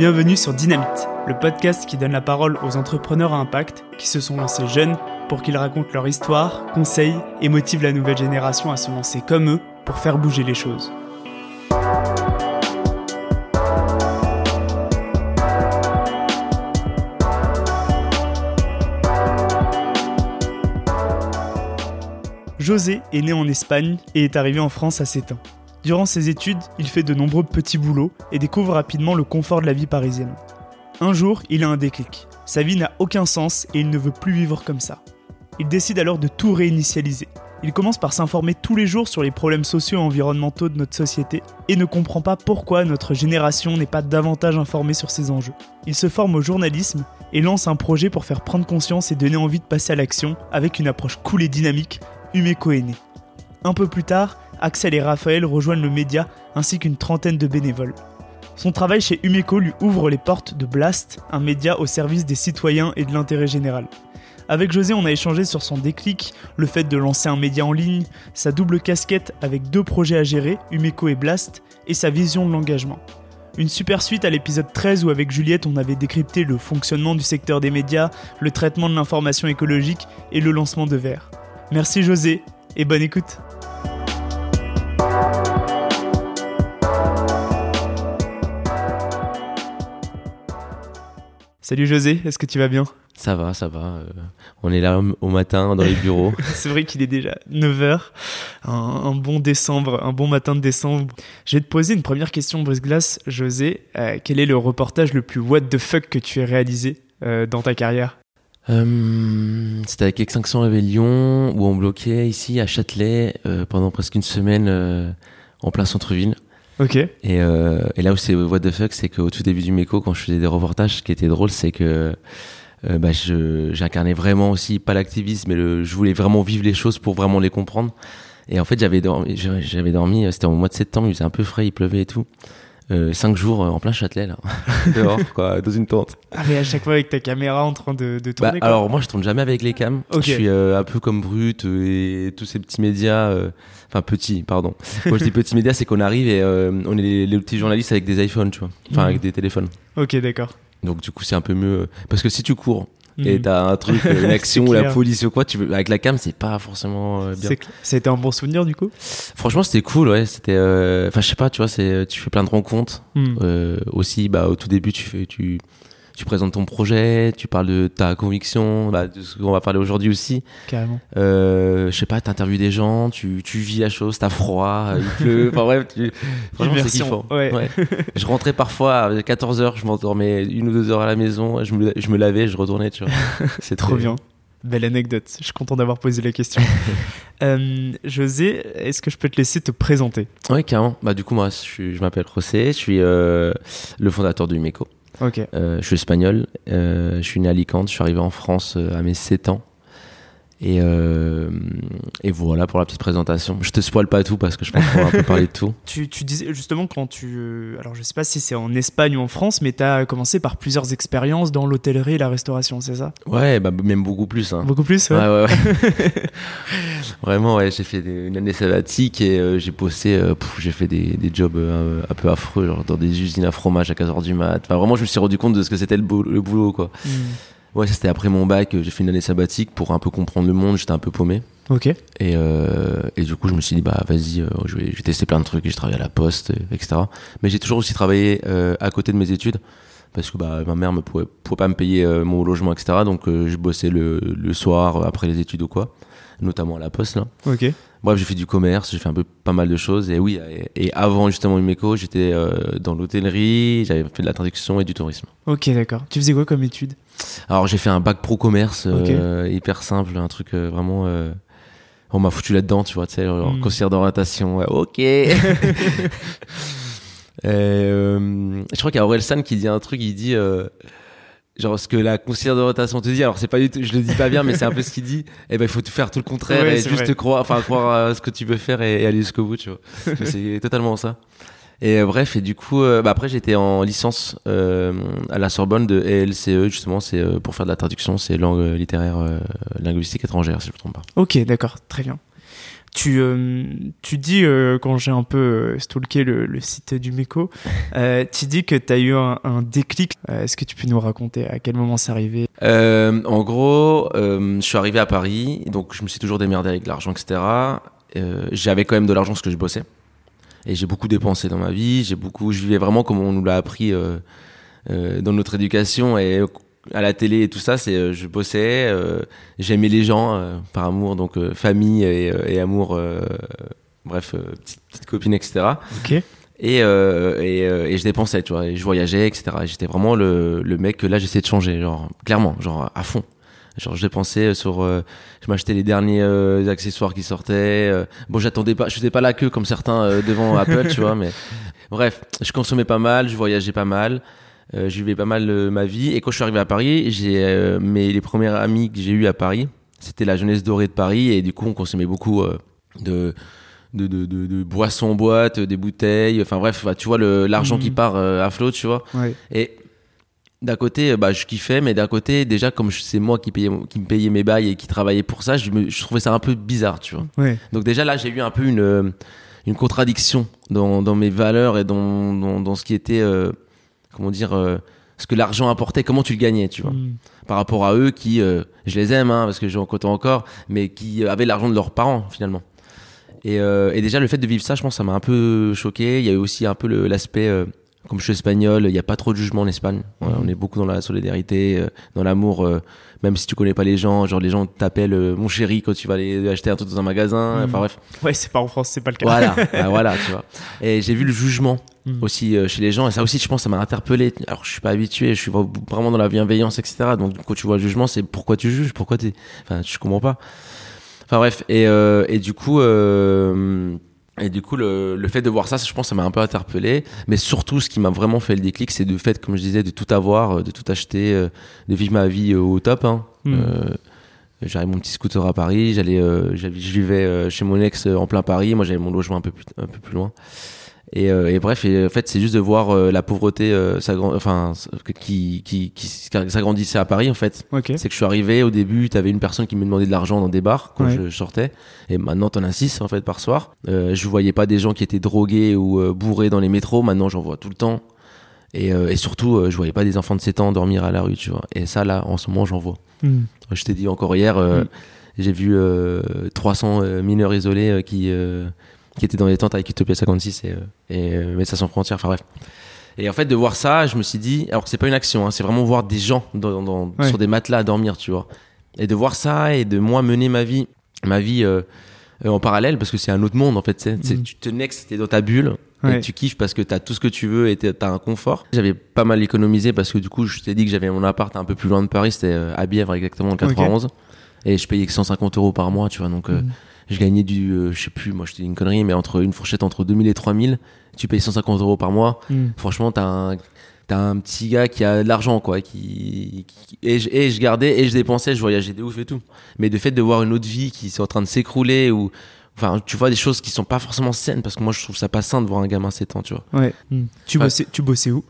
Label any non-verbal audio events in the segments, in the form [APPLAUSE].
Bienvenue sur Dynamite, le podcast qui donne la parole aux entrepreneurs à impact qui se sont lancés jeunes pour qu'ils racontent leur histoire, conseillent et motivent la nouvelle génération à se lancer comme eux pour faire bouger les choses. José est né en Espagne et est arrivé en France à 7 ans. Durant ses études, il fait de nombreux petits boulots et découvre rapidement le confort de la vie parisienne. Un jour, il a un déclic. Sa vie n'a aucun sens et il ne veut plus vivre comme ça. Il décide alors de tout réinitialiser. Il commence par s'informer tous les jours sur les problèmes sociaux et environnementaux de notre société et ne comprend pas pourquoi notre génération n'est pas davantage informée sur ces enjeux. Il se forme au journalisme et lance un projet pour faire prendre conscience et donner envie de passer à l'action avec une approche cool et dynamique, Humeco est. Un peu plus tard, Axel et Raphaël rejoignent le média ainsi qu'une trentaine de bénévoles. Son travail chez Umeco lui ouvre les portes de Blast, un média au service des citoyens et de l'intérêt général. Avec José, on a échangé sur son déclic, le fait de lancer un média en ligne, sa double casquette avec deux projets à gérer, Umeco et Blast, et sa vision de l'engagement. Une super suite à l'épisode 13 où avec Juliette on avait décrypté le fonctionnement du secteur des médias, le traitement de l'information écologique et le lancement de Vert. Merci José et bonne écoute. Salut José, est-ce que tu vas bien? Ça va, ça va. euh, on est là au matin dans les bureaux. [LAUGHS] C'est vrai qu'il est déjà 9h, un, un bon décembre, un bon matin de décembre. Je vais te poser une première question brise-glace, José. Euh, quel est le reportage le plus what the fuck que tu aies réalisé euh, dans ta carrière? C'était avec Extinction Rebellion où on bloquait ici à Châtelet pendant presque une semaine en plein centre-ville. Ok. Et, euh, et là où c'est what the fuck, c'est qu'au tout début du MECO, quand je faisais des reportages, ce qui était drôle, c'est que euh, bah, je- j'incarnais vraiment aussi pas l'activisme, mais le, je voulais vraiment vivre les choses pour vraiment les comprendre. Et en fait, j'avais dormi, j'avais dormi, euh, c'était au mois de septembre, il faisait un peu frais, il pleuvait et tout. Euh, cinq jours euh, en plein Châtelet, là, [LAUGHS] dehors, quoi, dans une tente. Ah mais à chaque fois avec ta caméra en train de, de Bah, tourner. quoi. alors moi je tourne jamais avec les cams. Ok. Je suis euh, un peu comme Brut et tous ces petits médias, euh, enfin petits, pardon. [LAUGHS] Quand je dis petits médias, c'est qu'on arrive et euh, on est les, les petits journalistes avec des iPhones, tu vois, enfin Mhm. avec des téléphones. Ok, d'accord. Donc du coup c'est un peu mieux euh, parce que si tu cours et Mhm. t'as un truc, [LAUGHS] euh, une action ou la police ou quoi, tu veux, avec la cam c'est pas forcément euh, bien. Été un bon souvenir du coup? Franchement c'était cool, ouais. C'était, euh, enfin je sais pas, tu vois, tu fais plein de rencontres. Hmm. Aussi, bah, au tout début, tu fais, tu, tu présentes ton projet, tu parles de ta conviction, bah, de ce qu'on va parler aujourd'hui aussi. Carrément. Euh, je sais pas, t'interviews des gens, tu, tu vis la chose, t'as froid, il pleut, enfin bref, tu, franchement c'est kiffant. ouais. Je rentrais parfois à 14h, je m'endormais une ou deux heures à la maison, je me, je me lavais, je retournais, tu vois. [LAUGHS] C'est Trop bien. Belle anecdote. Je suis content d'avoir posé la question. [LAUGHS] Euh, José, est-ce que je peux te laisser te présenter? Oui, carrément. Bah, du coup, moi, je m'appelle José, je suis euh, le fondateur du MECO. Ok. Euh, je suis espagnol, euh, je suis né à Alicante, je suis arrivé en France euh, à mes 7 ans. Et, euh, et voilà pour la petite présentation. Je te spoil pas tout parce que je pense qu'on va un peu parler de tout. [LAUGHS] Tu, tu disais justement quand tu. euh, Alors je sais pas si c'est en Espagne ou en France, mais tu as commencé par plusieurs expériences dans l'hôtellerie et la restauration, c'est ça? Ouais, bah, même beaucoup plus. Hein. Beaucoup plus Ouais, ouais, ouais. [LAUGHS] [LAUGHS] Vraiment, ouais, j'ai fait des- une année sabbatique et euh, j'ai bossé, euh, j'ai fait des, des jobs euh, un peu affreux, genre dans des usines à fromage à 15h du mat. Enfin, vraiment, je me suis rendu compte de ce que c'était le boulot, quoi. Hmm. Ouais, ça, c'était après mon bac, euh, j'ai fait une année sabbatique pour un peu comprendre le monde, j'étais un peu paumé. Ok. Et, euh, et du coup, je me suis dit, bah vas-y, euh, je vais, je vais tester plein de trucs. J'ai travaillé à la poste, etc. Mais j'ai toujours aussi travaillé euh, à côté de mes études. Parce que bah, ma mère ne pouvait, pouvait pas me payer mon logement, etc. Donc je bossais le, le soir, après les études ou quoi. Notamment à la poste, là. Ok. Bref, j'ai fait du commerce, j'ai fait un peu pas mal de choses. Et oui, et, et avant justement Umeco, j'étais dans l'hôtellerie, j'avais fait de la traduction et du tourisme. Ok, d'accord. Tu faisais quoi comme étude? Alors j'ai fait un bac pro commerce, euh, hyper simple, un truc euh, vraiment. euh, On m'a foutu là-dedans, tu vois, tu sais, genre Mm. conseillère d'orientation. ouais, ok. [LAUGHS] Je crois qu'il y a Aurel San qui dit un truc, il dit. Genre ce que la conseillère d'orientation te dit, alors c'est pas du tout, je le dis pas bien, mais c'est un peu ce qu'il dit. Et ben il faut faire tout le contraire Ouais, et juste vrai. croire, enfin croire à ce que tu veux faire et, et aller jusqu'au bout, tu vois. C'est totalement ça. Et euh, bref, et du coup, euh, bah, après j'étais en licence euh, à la Sorbonne de LCE, justement, c'est euh, pour faire de la traduction, c'est langue littéraire, euh, linguistique étrangère, si je me trompe pas. Ok, d'accord. Très bien. Tu, euh, tu dis, euh, quand j'ai un peu stalké le, le site du MECO, [LAUGHS] euh, tu dis que tu as eu un, un déclic. Est-ce que tu peux nous raconter à quel moment c'est arrivé? Euh, en gros, euh, je suis arrivé à Paris, donc je me suis toujours démerdé avec l'argent, etc. Euh, J'avais quand même de l'argent parce que je bossais. Et j'ai beaucoup dépensé dans ma vie. J'ai beaucoup, je vivais vraiment comme on nous l'a appris euh, euh, dans notre éducation et à la télé et tout ça. C'est, euh, je bossais, j'aimais les gens par amour, donc famille et, et amour. bref, petite, petite copine, etc. Ok. Et, euh, et, euh, et je dépensais, tu vois, et je voyageais, etc. Et j'étais vraiment le, le mec que là j'essayais de changer, genre clairement, genre à fond. Genre je dépensais sur, euh, je m'achetais les derniers euh, accessoires qui sortaient. euh, bon, j'attendais pas, je faisais pas la queue comme certains euh, devant [LAUGHS] Apple, tu vois, mais bref, je consommais pas mal, je voyageais pas mal. Euh, je vivais pas mal euh, ma vie et quand je suis arrivé à Paris, j'ai euh, mes les premières amies que j'ai eues à Paris, c'était la jeunesse dorée de Paris et du coup on consommait beaucoup euh, de de, de, de, de boissons en boîte, des bouteilles, enfin bref, bah, tu vois l'argent Mhm. qui part euh, à flot, tu vois. Ouais. Et d'un côté, euh, bah, je kiffais, mais d'un côté, déjà, comme c'est moi qui, payais, qui me payais mes bails et qui travaillais pour ça, je, me- je trouvais ça un peu bizarre, tu vois. Ouais. Donc déjà, là, j'ai eu un peu une, euh, une contradiction dans, dans mes valeurs et dans, dans, dans ce qui était, euh, comment dire, euh, ce que l'argent apportait, comment tu le gagnais, tu vois. Mm. Par rapport à eux qui, euh, je les aime, hein, parce que j'en côtoie encore, mais qui avaient l'argent de leurs parents, finalement. Et, euh, et déjà, le fait de vivre ça, je pense, ça m'a un peu choqué. Il y a eu aussi un peu l'aspect, euh, comme je suis espagnol, il n'y a pas trop de jugement en Espagne. Ouais, on est beaucoup dans la solidarité, euh, dans l'amour, euh, même si tu connais pas les gens. Genre, les gens t'appellent euh, mon chéri quand tu vas aller acheter un truc dans un magasin. Mhm. Enfin bref, Ouais, c'est pas en France, c'est pas le cas. voilà, Ouais, [LAUGHS] voilà, tu vois. Et j'ai vu le jugement Mhm. aussi chez les gens, et ça aussi, je pense, ça m'a interpellé. Alors, je suis pas habitué, je suis vraiment dans la bienveillance, etc. Donc, quand tu vois le jugement, c'est pourquoi tu juges, pourquoi t'es, enfin, je comprends pas. Enfin bref, et et du coup. Euh, et du coup, le, le fait de voir ça, je pense, ça m'a un peu interpellé. Mais surtout, ce qui m'a vraiment fait le déclic, c'est le fait, comme je disais, de tout avoir, euh, de tout acheter, euh, de vivre ma vie euh, au top. Hein. Mm. Euh, j'avais mon petit scooter à Paris, j'allais, euh, j'avais- je vivais euh, chez mon ex en plein Paris. Moi, j'avais mon logement un peu plus, un peu plus loin. Et, euh, et bref, et, en fait, c'est juste de voir euh, la pauvreté, euh, enfin, qui, qui, qui, s'agrandissait à Paris, en fait. C'est que je suis arrivé au début, t'avais une personne qui me demandait de l'argent dans des bars quand Ouais. je sortais, et maintenant t'en as six en fait par soir. Je voyais pas des gens qui étaient drogués ou bourrés dans les métros, maintenant j'en vois tout le temps. Et, euh, et surtout, euh, je voyais pas des enfants de 7 ans dormir à la rue, tu vois. Et ça là, en ce moment, j'en vois. Mm. Je t'ai dit encore hier, euh, Mm. j'ai vu euh, 300 euh, mineurs isolés qui qui étaient dans les tentes avec Utopia 56 et, euh, et euh, Médecins sans frontières. Enfin bref. Et en fait, de voir ça, je me suis dit, alors que c'est pas une action, hein, c'est vraiment voir des gens dans, dans- Ouais. sur des matelas à dormir, tu vois. Et de voir ça et de moi mener ma vie, ma vie euh, en parallèle, parce que c'est un autre monde en fait. tu Mhm. Tu te nexes, t'es dans ta bulle. Ouais. Et tu kiffes parce que t'as tout ce que tu veux et t'as un confort. J'avais pas mal économisé parce que du coup, je t'ai dit que j'avais mon appart un peu plus loin de Paris, c'était à Bièvre exactement, en 91. Et je payais que 150 euros par mois, tu vois. Donc, euh, Mhm. Je gagnais du, euh, je sais plus, moi je te dis une connerie, mais entre une fourchette entre 2000 et 3000, tu payes 150 euros par mois. Mm. Franchement, t'as un, t'as un petit gars qui a de l'argent, quoi. Qui, qui- et, je, et je gardais et je dépensais, je voyageais de ouf et tout. Mais de fait de voir une autre vie qui est en train de s'écrouler ou, enfin, tu vois des choses qui sont pas forcément saines parce que moi je trouve ça pas sain de voir un gamin 7 ans, tu vois. Ouais. Mm. Tu, bossais, tu bossais où?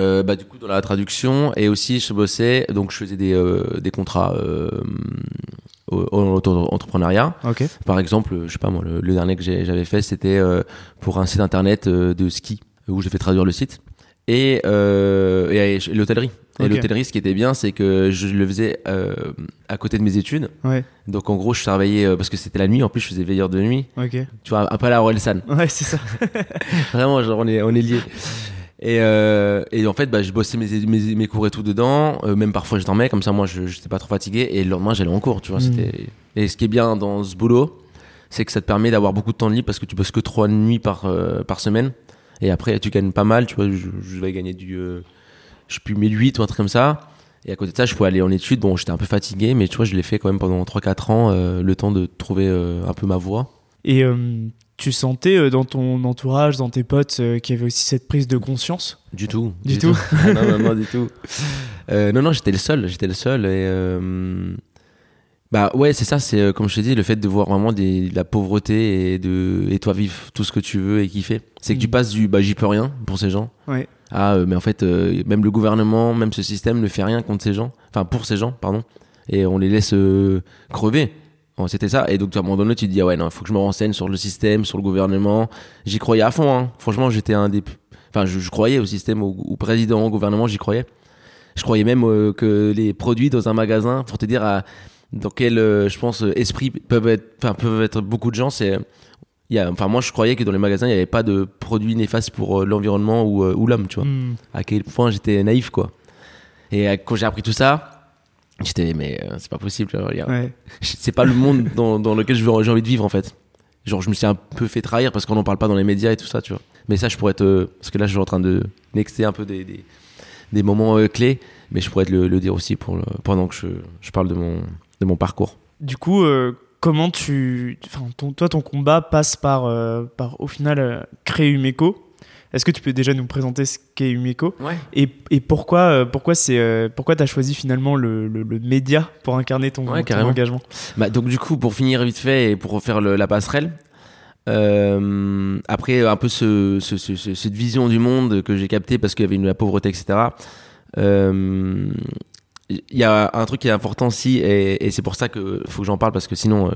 Euh, bah, du coup, dans la traduction, et aussi, je bossais, donc je faisais des, euh, des contrats en auto-entrepreneuriat. Ok. Par exemple, je sais pas moi, le, le dernier que j'ai- j'avais fait, c'était euh, pour un site internet euh, de ski, où j'ai fait traduire le site, et, euh, et, l'hôtellerie. Et l'hôtellerie, ce qui était bien, c'est que je le faisais euh, à côté de mes études. Ouais. Donc en gros, je travaillais, euh, parce que c'était la nuit, en plus, je faisais veilleur de nuit, Ok. tu vois, après la Orelsan. Ouais, c'est ça. [LAUGHS] Vraiment, genre, on est, on est liés. Et, euh, et en fait, bah, je bossais mes, mes, mes cours et tout dedans. Euh, même parfois, je dormais, comme ça, moi, je j'étais pas trop fatigué. Et le lendemain, j'allais en cours, tu vois. C'était... Et ce qui est bien dans ce boulot, c'est que ça te permet d'avoir beaucoup de temps de libre parce que tu bosses que trois nuits par, euh, par semaine. Et après, tu gagnes pas mal, tu vois. Je, je vais gagner du, euh, je sais plus, 1008 ou un truc comme ça. Et à côté de ça, je pouvais aller en études. Bon, j'étais un peu fatigué, mais tu vois, je l'ai fait quand même pendant 3-4 ans, euh, le temps de trouver euh, un peu ma voie. Et euh, tu sentais euh, dans ton entourage, dans tes potes, euh, qu'il y avait aussi cette prise de conscience? Du tout. Du tout Ah [LAUGHS] non, non, non, du tout. Euh, non, non, j'étais le seul. J'étais le seul. Et, euh, bah ouais, c'est ça. C'est comme je t'ai dit, le fait de voir vraiment des, de la pauvreté et de et toi vivre tout ce que tu veux et kiffer. C'est que tu Mhm. passes du bah j'y peux rien pour ces gens. Ouais. Ah, euh, mais en fait, même le gouvernement, même ce système ne fait rien contre ces gens. Enfin, pour ces gens, pardon. Et on les laisse crever. C'était ça. Et donc, à un moment donné, tu te dis, ah ouais, non, il faut que je me renseigne sur le système, sur le gouvernement. J'y croyais à fond, hein. Franchement, j'étais un des. Enfin, je, je croyais au système, au, au président, au gouvernement, j'y croyais. Je croyais même euh, que les produits dans un magasin, pour te dire à, dans quel, euh, je pense, euh, esprit peuvent être, enfin, peuvent être beaucoup de gens, c'est. Y a, enfin, moi, je croyais que dans les magasins, il n'y avait pas de produits néfastes pour euh, l'environnement ou, ou l'homme, tu vois. Hmm. À quel point j'étais naïf, quoi. Et quand j'ai appris tout ça, j'étais, mais euh, c'est pas possible, Ouais. c'est pas le monde dans, dans lequel je veux- j'ai envie de vivre en fait. Genre je me suis un peu fait trahir parce qu'on n'en parle pas dans les médias et tout ça, tu vois. Mais ça je pourrais te... Parce que là je suis en train de nexter un peu des, des, des moments euh, clés, mais je pourrais te le, le dire aussi pour le- pendant que je, je parle de mon, de mon parcours. Du coup, euh, comment tu. Enfin, ton, toi, ton combat passe par, euh, par au final, euh, créer Umeco. Est-ce que tu peux déjà nous présenter ce qu'est Ouais. et, et pourquoi, euh, pourquoi, c'est, euh, pourquoi tu as choisi finalement le, le, le média pour incarner ton, Ouais, ton carrément. engagement? Bah, donc du coup, pour finir vite fait et pour refaire le- la passerelle, euh, après un peu ce, ce- ce- ce- cette vision du monde que j'ai capté parce qu'il y avait une, la pauvreté, etc. euh, Il y a un truc qui est important aussi et, et c'est pour ça que faut que j'en parle parce que sinon euh,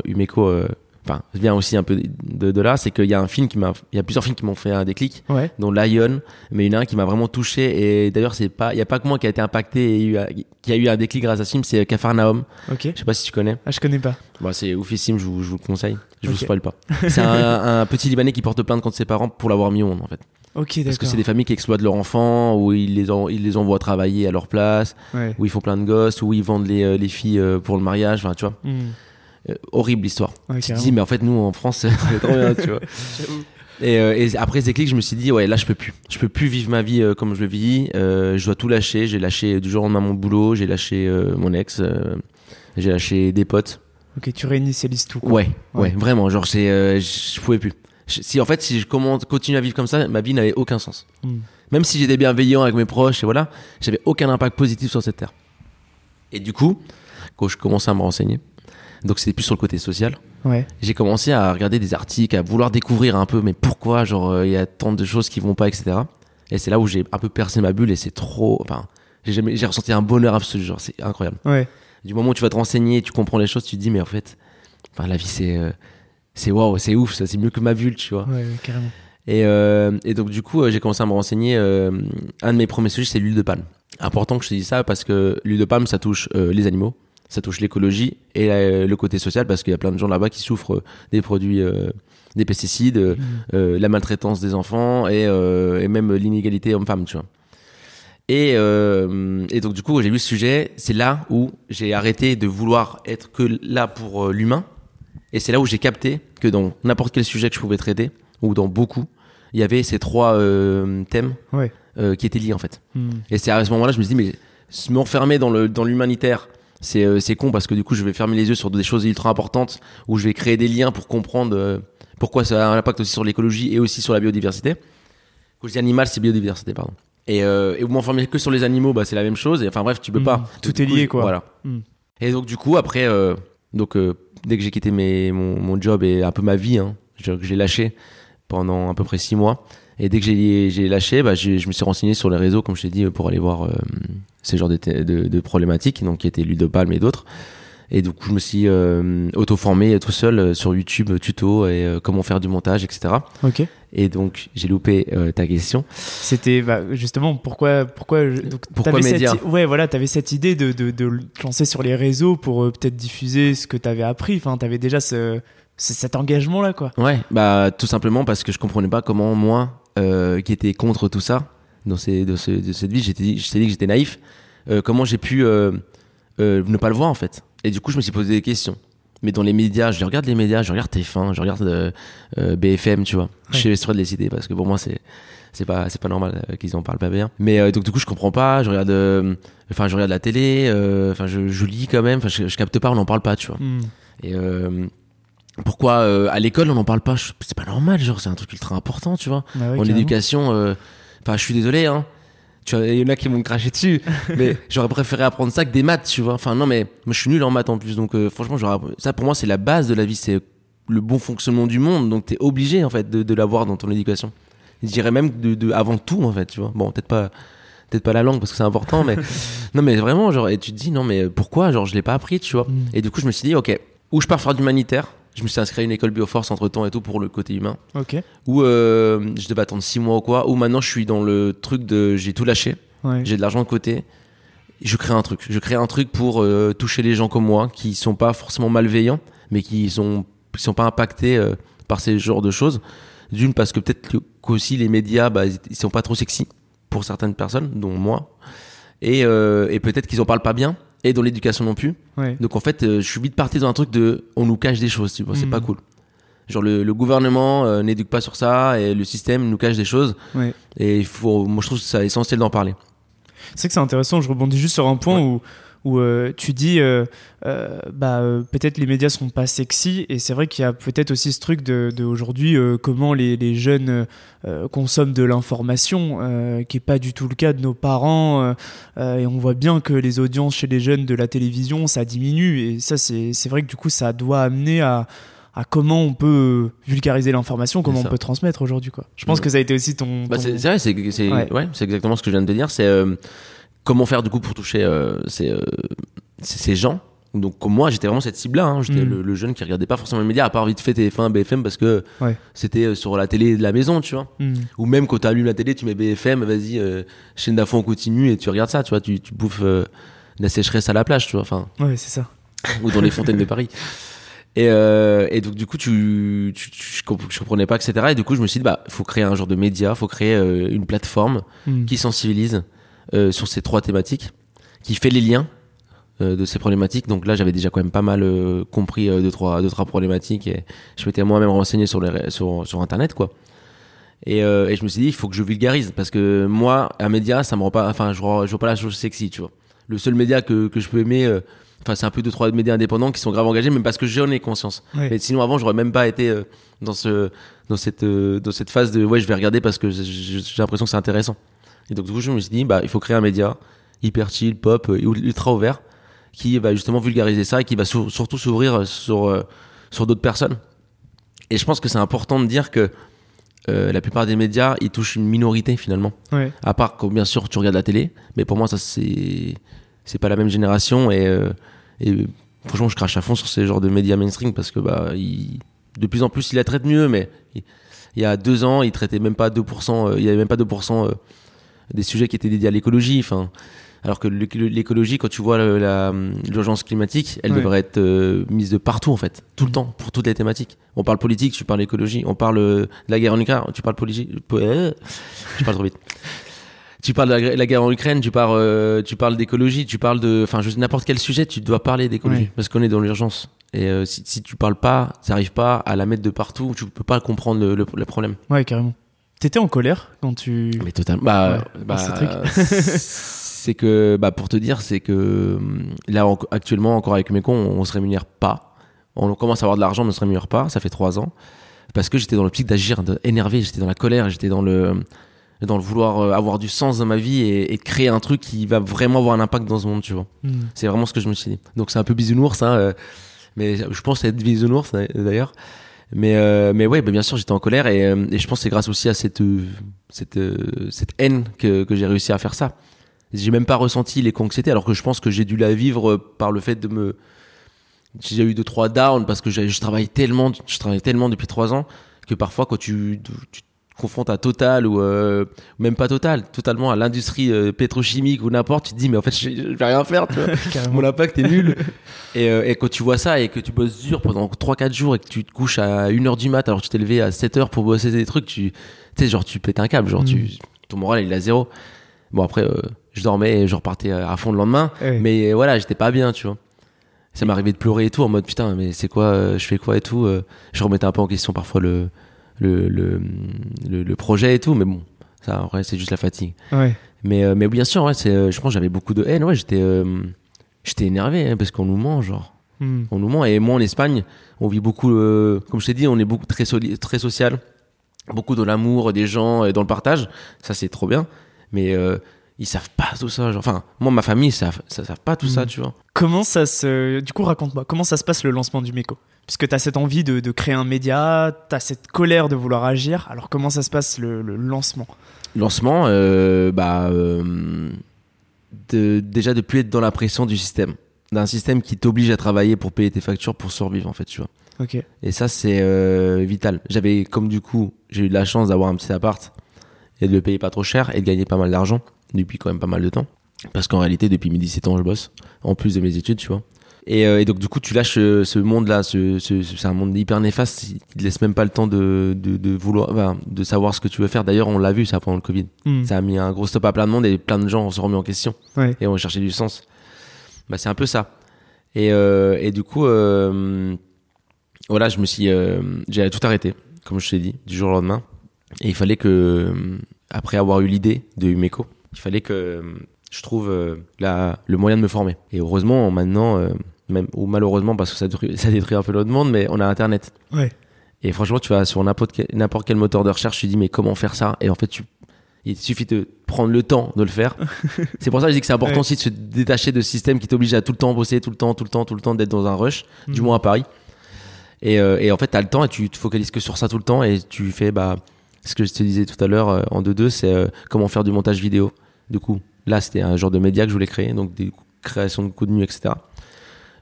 enfin vient aussi un peu de, de là, c'est qu'il y a un film qui m'a, il y a plusieurs films qui m'ont fait un déclic Ouais. dont Lion, mais il y en a un qui m'a vraiment touché et d'ailleurs c'est pas, il y a pas que moi qui a été impacté et eu, qui a eu un déclic grâce à ce film, c'est Cafarnaum. Ok. Je sais pas si tu connais. Ah, je connais pas. Bah, c'est oufissime, je vous, je vous le conseille. Je Ok. vous spoil pas. C'est un, un petit Libanais qui porte plainte contre ses parents pour l'avoir mis au monde, en fait. Ok, Parce que c'est des familles qui exploitent leurs enfants, où ils les, en- ils les envoient travailler à leur place, Ouais. où ils font plein de gosses, où ils vendent les, euh, les filles euh, pour le mariage, enfin, tu vois. Hmm. Euh, horrible histoire. Ouais, tu te dis, mais en fait, nous, en France, [LAUGHS] c'est trop bien, tu vois. Et, euh, et après ces clics, je me suis dit, ouais, là, je peux plus. Je peux plus vivre ma vie euh, comme je le vis. Euh, je dois tout lâcher. J'ai lâché du jour au lendemain mon boulot, j'ai lâché euh, mon ex, euh, j'ai lâché des potes. Ok, tu réinitialises tout. quoi. Ouais, ouais, Ouais. vraiment. Genre, c'est, euh, je pouvais plus. Je- si en fait, si je commence, continue à vivre comme ça, ma vie n'avait aucun sens. Hmm. Même si j'étais bienveillant avec mes proches et voilà, j'avais aucun impact positif sur cette terre. Et du coup, quand je commençais à me renseigner, donc c'était plus sur le côté social, Ouais. j'ai commencé à regarder des articles, à vouloir découvrir un peu, mais pourquoi, genre, euh, il y a tant de choses qui vont pas, etc. Et c'est là où j'ai un peu percé ma bulle et c'est trop, enfin, j'ai jamais, j'ai ressenti un bonheur absolu, genre, c'est incroyable. Ouais. Du moment où tu vas te renseigner, tu comprends les choses, tu te dis, mais en fait, enfin, la vie, c'est, euh, c'est waouh, c'est ouf, ça, c'est mieux que ma bulle, tu vois. Ouais, carrément. Et, euh, et donc, du coup, euh, j'ai commencé à me renseigner. euh, un de mes premiers sujets, c'est l'huile de palme. Important que je te dise ça parce que l'huile de palme, ça touche euh, les animaux, ça touche l'écologie et euh, le côté social parce qu'il y a plein de gens là-bas qui souffrent euh, des produits, euh, des pesticides, euh, euh, la maltraitance des enfants et, et même l'inégalité homme-femme, tu vois. Et, et donc, du coup, j'ai vu ce sujet. C'est là où j'ai arrêté de vouloir être que là pour l'humain. Et c'est là où j'ai capté que dans n'importe quel sujet que je pouvais traiter, ou dans beaucoup, il y avait ces trois thèmes Ouais. qui étaient liés en fait. Hmm. Et c'est à ce moment-là, je me suis dit, mais se m'enfermer dans le dans l'humanitaire, c'est euh, c'est con parce que du coup, je vais fermer les yeux sur des choses ultra importantes où je vais créer des liens pour comprendre euh, pourquoi ça a un impact aussi sur l'écologie et aussi sur la biodiversité. Quand je dis animal, c'est biodiversité, pardon. Et, euh, et vous m'enfermez que sur les animaux, bah c'est la même chose. Et enfin bref, tu peux Mm. pas. Tout est lié, quoi. Voilà. Mm. Et donc du coup après, euh, donc euh, dès que j'ai quitté mes, mon, mon job et un peu ma vie, hein, que j'ai lâché pendant à peu près six mois. Et dès que j'ai lâché, bah, je me suis renseigné sur les réseaux, comme je t'ai dit, pour aller voir euh, ces genres de, thé- de, de problématiques, donc qui étaient palme et d'autres. Et du coup, je me suis euh, auto-formé tout seul euh, sur YouTube, euh, tuto et euh, comment faire du montage, etc. Ok. Et donc, j'ai loupé euh, ta question. C'était bah, justement pourquoi pourquoi je- donc, Pourquoi t'avais médias cette, ouais voilà t'avais cette idée de, de, de te lancer sur les réseaux pour peut-être diffuser ce que t'avais appris enfin t'avais déjà ce, ce- cet engagement là quoi Ouais, bah tout simplement parce que je comprenais pas comment moi, euh, qui était contre tout ça, dans, ces, de, ce- de cette vie, j'étais dit, je t'ai dit que j'étais naïf, euh, comment j'ai pu euh, ne pas le voir en fait? Et du coup, je me suis posé des questions. Mais dans les médias, je regarde les médias, je regarde TF1, je regarde BFM, tu vois. Je suis de les citer parce que pour moi, c'est c'est pas c'est pas normal qu'ils en parlent pas bien. Mais euh, donc du coup, je comprends pas. Je regarde, euh, enfin, je regarde la télé. euh, Enfin, je, je lis quand même. Enfin, je, je capte pas. On n'en parle pas, tu vois. Hmm. Et pourquoi euh, à l'école on n'en parle pas? C'est pas normal, genre c'est un truc ultra important, tu vois. Bah en éducation, euh, enfin je suis désolé, hein. Tu vois, il y en a qui m'ont craché dessus, [LAUGHS] mais j'aurais préféré apprendre ça que des maths, tu vois. Enfin non, mais moi je suis nul en maths en plus, donc euh, franchement, ça pour moi c'est la base de la vie, c'est le bon fonctionnement du monde, donc t'es obligé en fait de, de l'avoir dans ton éducation. Je dirais même de, de avant tout en fait, tu vois. Bon, peut-être pas peut-être pas la langue parce que c'est important mais [LAUGHS] non mais vraiment genre et tu te dis non mais pourquoi genre je l'ai pas appris tu vois Mm. et du coup je me suis dit ok Ou je pars faire d'humanitaire. Je me suis inscrit à une école Bioforce entre temps et tout pour le côté humain. Ok. Ou euh, je devais attendre 6 mois ou quoi. Ou maintenant je suis dans le truc de j'ai tout lâché. Ouais. J'ai de l'argent de côté. Je crée un truc. Je crée un truc pour euh, toucher les gens comme moi qui sont pas forcément malveillants, mais qui sont, qui sont pas impactés euh, par ces genres de choses. D'une parce que peut-être qu'aussi les médias, bah, ils sont pas trop sexy pour certaines personnes, dont moi. Et, et peut-être qu'ils en parlent pas bien. Et dans l'éducation non plus. Ouais. Donc en fait, euh, je suis vite parti dans un truc de, on nous cache des choses, tu vois, c'est Mhm. pas cool. Genre le, le gouvernement euh, n'éduque pas sur ça et le système nous cache des choses. Ouais. Et il faut, moi je trouve c'est essentiel d'en parler. C'est que c'est intéressant, je rebondis juste sur un point où, où euh, tu dis euh, euh, bah, peut-être les médias sont pas sexy et c'est vrai qu'il y a peut-être aussi ce truc de, de aujourd'hui comment les, les jeunes consomment de l'information qui est pas du tout le cas de nos parents et on voit bien que les audiences chez les jeunes de la télévision ça diminue et ça c'est c'est vrai que du coup ça doit amener à à comment on peut vulgariser l'information, comment on peut transmettre aujourd'hui quoi. Je pense Ouais. que ça a été aussi ton, Bah, ton- c'est c'est vrai, c'est c'est Ouais. ouais, exactement ce que je viens de te dire. C'est euh, comment faire du coup pour toucher euh, ces, euh, ces gens. Donc comme moi, j'étais vraiment cette cible-là. hein. J'étais Mm. le, le jeune qui regardait pas forcément les médias, à part vite fait TF1, BFM, parce que Ouais. c'était euh, sur la télé de la maison, tu vois. Hmm. Ou même quand tu allumes la télé, tu mets BFM, vas-y, euh, chaîne d'infos en continu et tu regardes ça, tu vois. Tu, tu bouffes euh, la sécheresse à la plage, tu vois. Enfin, Ouais, c'est ça. [LAUGHS] ou dans les fontaines de Paris. Et, euh, et donc du coup, tu, tu, tu- je, comp- je comprenais pas, etc. Et du coup, je me suis dit, bah, faut créer un genre de média, faut créer une plateforme Hmm. qui sensibilise sur ces trois thématiques, qui fait les liens euh, de ces problématiques. Donc là, j'avais déjà quand même pas mal euh, compris euh, deux, trois, deux, trois problématiques et je m'étais moi-même renseigné sur, les, sur, sur Internet, quoi. Et, euh, et je me suis dit, il faut que je vulgarise parce que moi, un média, ça me rend pas, enfin, je, je vois pas la chose sexy, tu vois. Le seul média que, que je peux aimer, euh, enfin, c'est un peu deux, trois médias indépendants qui sont grave engagés, même parce que j'en ai conscience. Ouais. Mais sinon, avant, j'aurais même pas été euh, dans ce, dans cette, euh, dans cette phase de, ouais, je vais regarder parce que j'ai l'impression que c'est intéressant. Et donc, du coup, je me suis dit, bah, il faut créer un média hyper chill, pop, euh, ultra ouvert, qui va justement vulgariser ça et qui va sur- surtout s'ouvrir sur, euh, sur d'autres personnes. Et je pense que c'est important de dire que euh, la plupart des médias, ils touchent une minorité finalement. Ouais. À part que bien sûr tu regardes la télé, mais pour moi ça c'est c'est pas la même génération et, euh, et franchement je crache à fond sur ces genres de médias mainstream parce que bah ils- de plus en plus ils la traitent mieux, mais il, il y a deux ans ils traitaient même pas 2%, euh, il y avait même pas 2% euh, des sujets qui étaient dédiés à l'écologie. Enfin, alors que l'éco- l'écologie, quand tu vois l'urgence climatique, elle devrait être euh, mise de partout en fait, tout le temps, pour toutes les thématiques. On parle politique, tu parles écologie. On parle euh, de la guerre en Ukraine, tu parles politique. euh, Je parle trop vite. Tu parles de la, la guerre en Ukraine, tu parles, euh, tu parles d'écologie, tu parles de, enfin, n'importe quel sujet, tu dois parler d'écologie parce qu'on est dans l'urgence. Et euh, si, si tu parles pas, tu n'arrives pas à la mettre de partout, tu peux pas comprendre le, le- le problème. Ouais, carrément. T'étais en colère quand tu. Mais totalement. Bah, Ouais, bah, ce [LAUGHS] c'est que, bah, pour te dire, c'est que là, en- actuellement, encore avec mes cons, on, on se rémunère pas. On commence à avoir de l'argent, mais on se rémunère pas. Ça fait trois ans. Parce que j'étais dans l'optique d'agir, d'énerver, j'étais dans la colère, j'étais dans le, dans le vouloir euh, avoir du sens dans ma vie et, créer un truc qui va vraiment avoir un impact dans ce monde, tu vois. Hmm. C'est vraiment ce que je me suis dit. Donc c'est un peu bisounours, hein, euh, mais je pense être bisounours d'ailleurs. Mais euh, mais ouais, bah, bien sûr, j'étais en colère et, euh, et je pense que c'est grâce aussi à cette euh, cette euh, cette haine que que j'ai réussi à faire ça. J'ai même pas ressenti les cons que c'était, alors que je pense que j'ai dû la vivre par le fait de me j'ai eu deux trois downs parce que j'ai- je travaille tellement je travaille tellement depuis trois ans que parfois quand tu, tu confrontes à Total ou euh, même pas Total totalement à l'industrie euh, pétrochimique ou n'importe tu te dis mais en fait [LAUGHS] je, je vais rien faire tu vois [LAUGHS] Carrément. mon impact est nul [LAUGHS] et, euh, et quand tu vois ça et que tu bosses dur pendant 3-4 jours et que tu te couches à 1h du mat alors que tu t'es levé à 7h pour bosser des trucs tu sais genre tu pètes un câble genre Mm. tu ton moral il est à zéro bon après je dormais et je repartais à fond le lendemain Ouais. mais voilà j'étais pas bien tu vois ça m'arrivait de pleurer et tout en mode putain mais c'est quoi euh, je fais quoi et tout euh, je remettais un peu en question parfois le le, le, le, le projet et tout mais bon ça en vrai c'est juste la fatigue Ouais. mais euh, mais bien sûr ouais c'est euh, je pense que j'avais beaucoup de haine ouais j'étais euh, j'étais énervé hein, parce qu'on nous ment genre Hmm. on nous ment et moi en Espagne on vit beaucoup euh, comme je t'ai dit on est beaucoup très soli- très social beaucoup dans l'amour des gens et dans le partage ça c'est trop bien mais euh, ils savent pas tout ça genre enfin moi ma famille ils savent ça savent pas tout ça Mm. tu vois Comment ça se. Du coup, raconte-moi, comment ça se passe le lancement du MECO? Puisque t'as cette envie de, de créer un média, t'as cette colère de vouloir agir, alors comment ça se passe le, le lancement? Lancement, euh, bah, euh, de, déjà de plus être dans la pression du système. d'un système qui t'oblige à travailler pour payer tes factures pour survivre en fait, tu vois. Et ça c'est euh, vital. J'avais comme du coup, j'ai eu de la chance d'avoir un petit appart et de le payer pas trop cher et de gagner pas mal d'argent depuis quand même pas mal de temps. Parce qu'en réalité, depuis mes 17 ans, je bosse, en plus de mes études, tu vois. Et, euh, et donc, du coup, tu lâches euh, ce monde-là, ce, ce- c'est un monde hyper néfaste, il te laisse même pas le temps de, de, de vouloir, enfin, de savoir ce que tu veux faire. D'ailleurs, on l'a vu, ça, pendant le Covid. Hmm. Ça a mis un gros stop à plein de monde et plein de gens se remis en question Ouais. et ont cherché du sens. Bah, c'est un peu ça. Et, euh, et du coup, voilà, je me suis, j'ai tout arrêté, comme je t'ai dit, du jour au lendemain. Et il fallait que, après avoir eu l'idée de Umeco, il fallait que je trouve la, le moyen de me former. Et heureusement, maintenant, même, ou malheureusement, parce que ça détruit, [LAUGHS] ça détruit un peu notre monde, mais on a Internet. Ouais. Et franchement, tu vas sur n'importe quel, n'importe quel moteur de recherche, tu dis, mais comment faire ça? Et en fait, tu, il suffit de prendre le temps de le faire. [LAUGHS] c'est pour ça que je dis que c'est important Ouais. aussi de se détacher de ce système qui t'oblige à tout le temps bosser, tout le temps, tout le temps, tout le temps, d'être dans un rush, du Mhm. moins à Paris. Et, euh, et en fait, tu as le temps et tu te focalises que sur ça tout le temps et tu fais, bah, ce que je te disais tout à l'heure euh, en 2-2, c'est euh, comment faire du montage vidéo. Du coup, là, c'était un genre de média que je voulais créer, donc des créations de contenus, etc.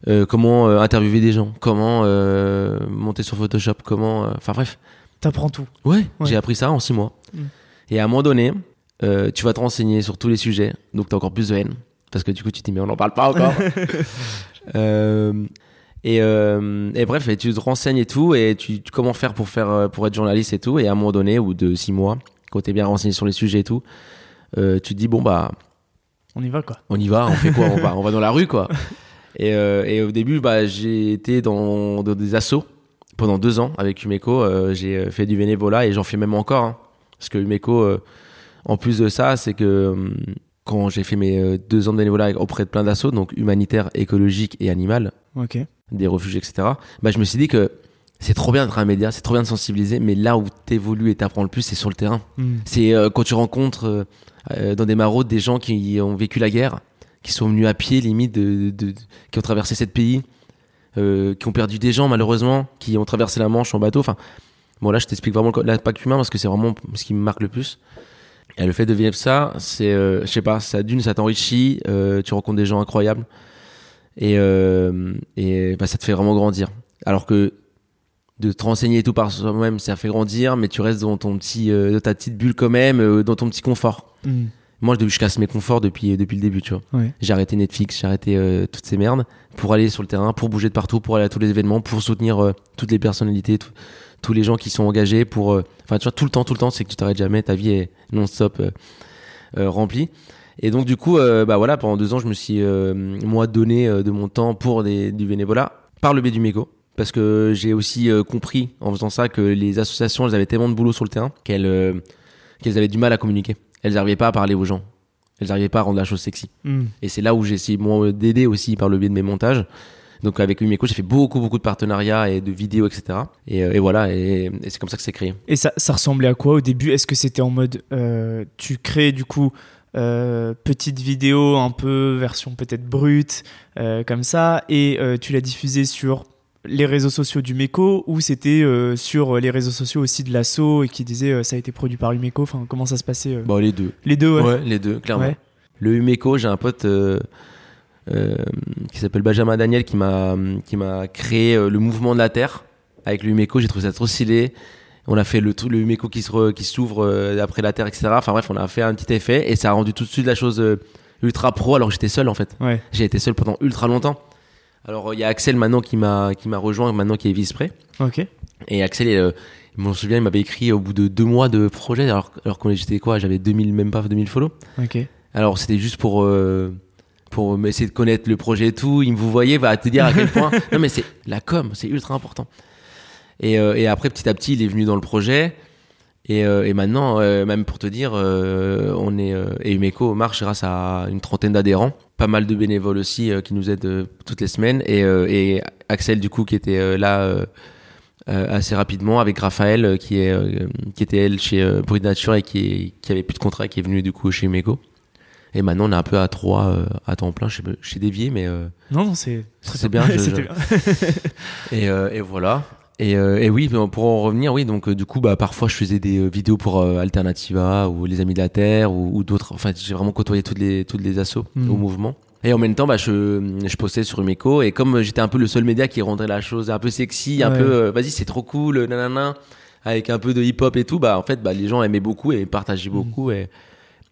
Euh, comment euh, interviewer des gens, comment euh, monter sur Photoshop, comment. Enfin bref. T'apprends tout. Ouais, Ouais. j'ai appris ça en six mois. Mm. Et à un moment donné, tu vas te renseigner sur tous les sujets, donc tu as encore plus de haine. Parce que du coup, tu te dis, mais on n'en parle pas encore. [LAUGHS] Et, euh, et bref, et tu te renseignes et tout, et tu, comment faire pour, faire pour être journaliste et tout. Et à un moment donné, ou de six mois, quand tu es bien renseigné sur les sujets et tout, euh, tu te dis, bon, bah, On y va, quoi. on y va, on fait quoi? On va, on va dans la rue, quoi. [LAUGHS] Et, euh, et au début, bah, j'ai été dans, dans des assos pendant deux ans avec Umeco. euh, j'ai euh, fait du bénévolat et j'en fais même encore. hein. parce que Umeco, en plus de ça, c'est que hum, quand j'ai fait mes deux ans de bénévolat auprès de plein d'assos, donc humanitaire, écologique et animal, des refuges, etc., bah, je me suis dit que c'est trop bien d'être un média, c'est trop bien de sensibiliser, mais là où t'évolues et t'apprends le plus, c'est sur le terrain. Hmm. C'est euh, quand tu rencontres euh, dans des maraudes des gens qui ont vécu la guerre, qui sont venus à pied limite, de, qui ont traversé sept pays, euh, qui ont perdu des gens malheureusement, qui ont traversé la Manche en bateau. Enfin, bon là je t'explique vraiment l'impact humain parce que c'est vraiment ce qui me marque le plus. Et le fait de vivre ça, c'est, euh, je sais pas, ça d'une, ça t'enrichit, euh, tu rencontres des gens incroyables et, euh, bah, ça te fait vraiment grandir. Alors que de te renseigner et tout par soi-même, ça fait grandir, mais tu restes dans ton petit, ta petite bulle quand même, dans ton petit confort. Hmm. Moi, je, je casse mes conforts depuis, depuis le début, tu vois. Ouais. J'ai arrêté Netflix, j'ai arrêté euh, toutes ces merdes pour aller sur le terrain, pour bouger de partout, pour aller à tous les événements, pour soutenir euh, toutes les personnalités, tout- tous les gens qui sont engagés, pour, euh, enfin, tu vois, tout le temps, tout le temps, c'est que tu t'arrêtes jamais, ta vie est non-stop euh, euh, remplie. Et donc, du coup, euh, bah voilà, pendant deux ans, je me suis, euh, moi, donné euh, de mon temps pour des, du bénévolat par le biais du méco. Parce que j'ai aussi euh, compris en faisant ça que les associations, elles avaient tellement de boulot sur le terrain qu'elles euh, qu'elles avaient du mal à communiquer. Elles n'arrivaient pas à parler aux gens. Elles n'arrivaient pas à rendre la chose sexy. Hmm. Et c'est là où j'ai essayé moi d'aider aussi par le biais de mes montages. Donc avec Umeco, j'ai fait beaucoup beaucoup de partenariats et de vidéos, etc. Et, euh, et voilà, et, et c'est comme ça que c'est créé. Et ça, ça ressemblait à quoi au début? Est-ce que c'était en mode euh, tu crées du coup euh, petite vidéo un peu version peut-être brute euh, comme ça et euh, tu l'as diffusée sur les réseaux sociaux du Meco ou c'était euh, sur les réseaux sociaux aussi de l'assaut et qui disait euh, ça a été produit par Umeco Enfin comment ça se passait euh? Bon, les deux. Les deux ouais. Ouais, les deux, clairement. Ouais. Le Umeco, j'ai un pote euh, euh, qui s'appelle Benjamin Daniel qui m'a qui m'a créé euh, le mouvement de la Terre avec le Umeco. J'ai trouvé ça trop stylé. On a fait le tout le Umeco qui se re- qui s'ouvre euh, après la Terre, etc. Enfin bref, on a fait un petit effet et ça a rendu tout de suite la chose euh, ultra pro. Alors que j'étais seul en fait. Ouais. J'ai été seul pendant ultra longtemps. Alors il y a Axel maintenant qui m'a qui m'a rejoint maintenant qui est vice-pré. Ok. Et Axel, euh, je m'en souviens, il m'avait écrit au bout de deux mois de projet, alors, alors que j'étais quoi J'avais 2000, même pas 2000 follow. Ok. Alors c'était juste pour, euh, pour essayer de connaître le projet et tout. Il me vous voyez, va te dire à quel point. [LAUGHS] non mais c'est la com, c'est ultra important. Et, euh, et après, petit à petit, il est venu dans le projet. Et, euh, et maintenant, euh, même pour te dire, on est et Umeco marche grâce à une trentaine d'adhérents, pas mal de bénévoles aussi euh, qui nous aident euh, toutes les semaines, et, euh, et Axel du coup qui était là assez rapidement avec Raphaël qui est qui était elle chez Bruit Nature et qui qui avait plus de contrat, qui est venu du coup chez Umeco. Et maintenant on est un peu à trois euh, à temps plein chez chez Dévié, mais euh, Non non c'est c'est bien. je- [LAUGHS] C'était je- bien. [LAUGHS] et, euh, et voilà. Et, euh, et oui, pour en revenir, oui, donc euh, du coup, bah, parfois je faisais des euh, vidéos pour euh, Alternativa ou Les Amis de la Terre ou, ou d'autres. Enfin, j'ai vraiment côtoyé toutes les, toutes les assos Mhm. au mouvement. Et en même temps, bah, je, je postais sur Umeco. Et comme j'étais un peu le seul média qui rendait la chose un peu sexy, un Ouais. peu, euh, vas-y, c'est trop cool, nanana, avec un peu de hip-hop et tout, bah, en fait, bah, les gens aimaient beaucoup et partageaient beaucoup. Et,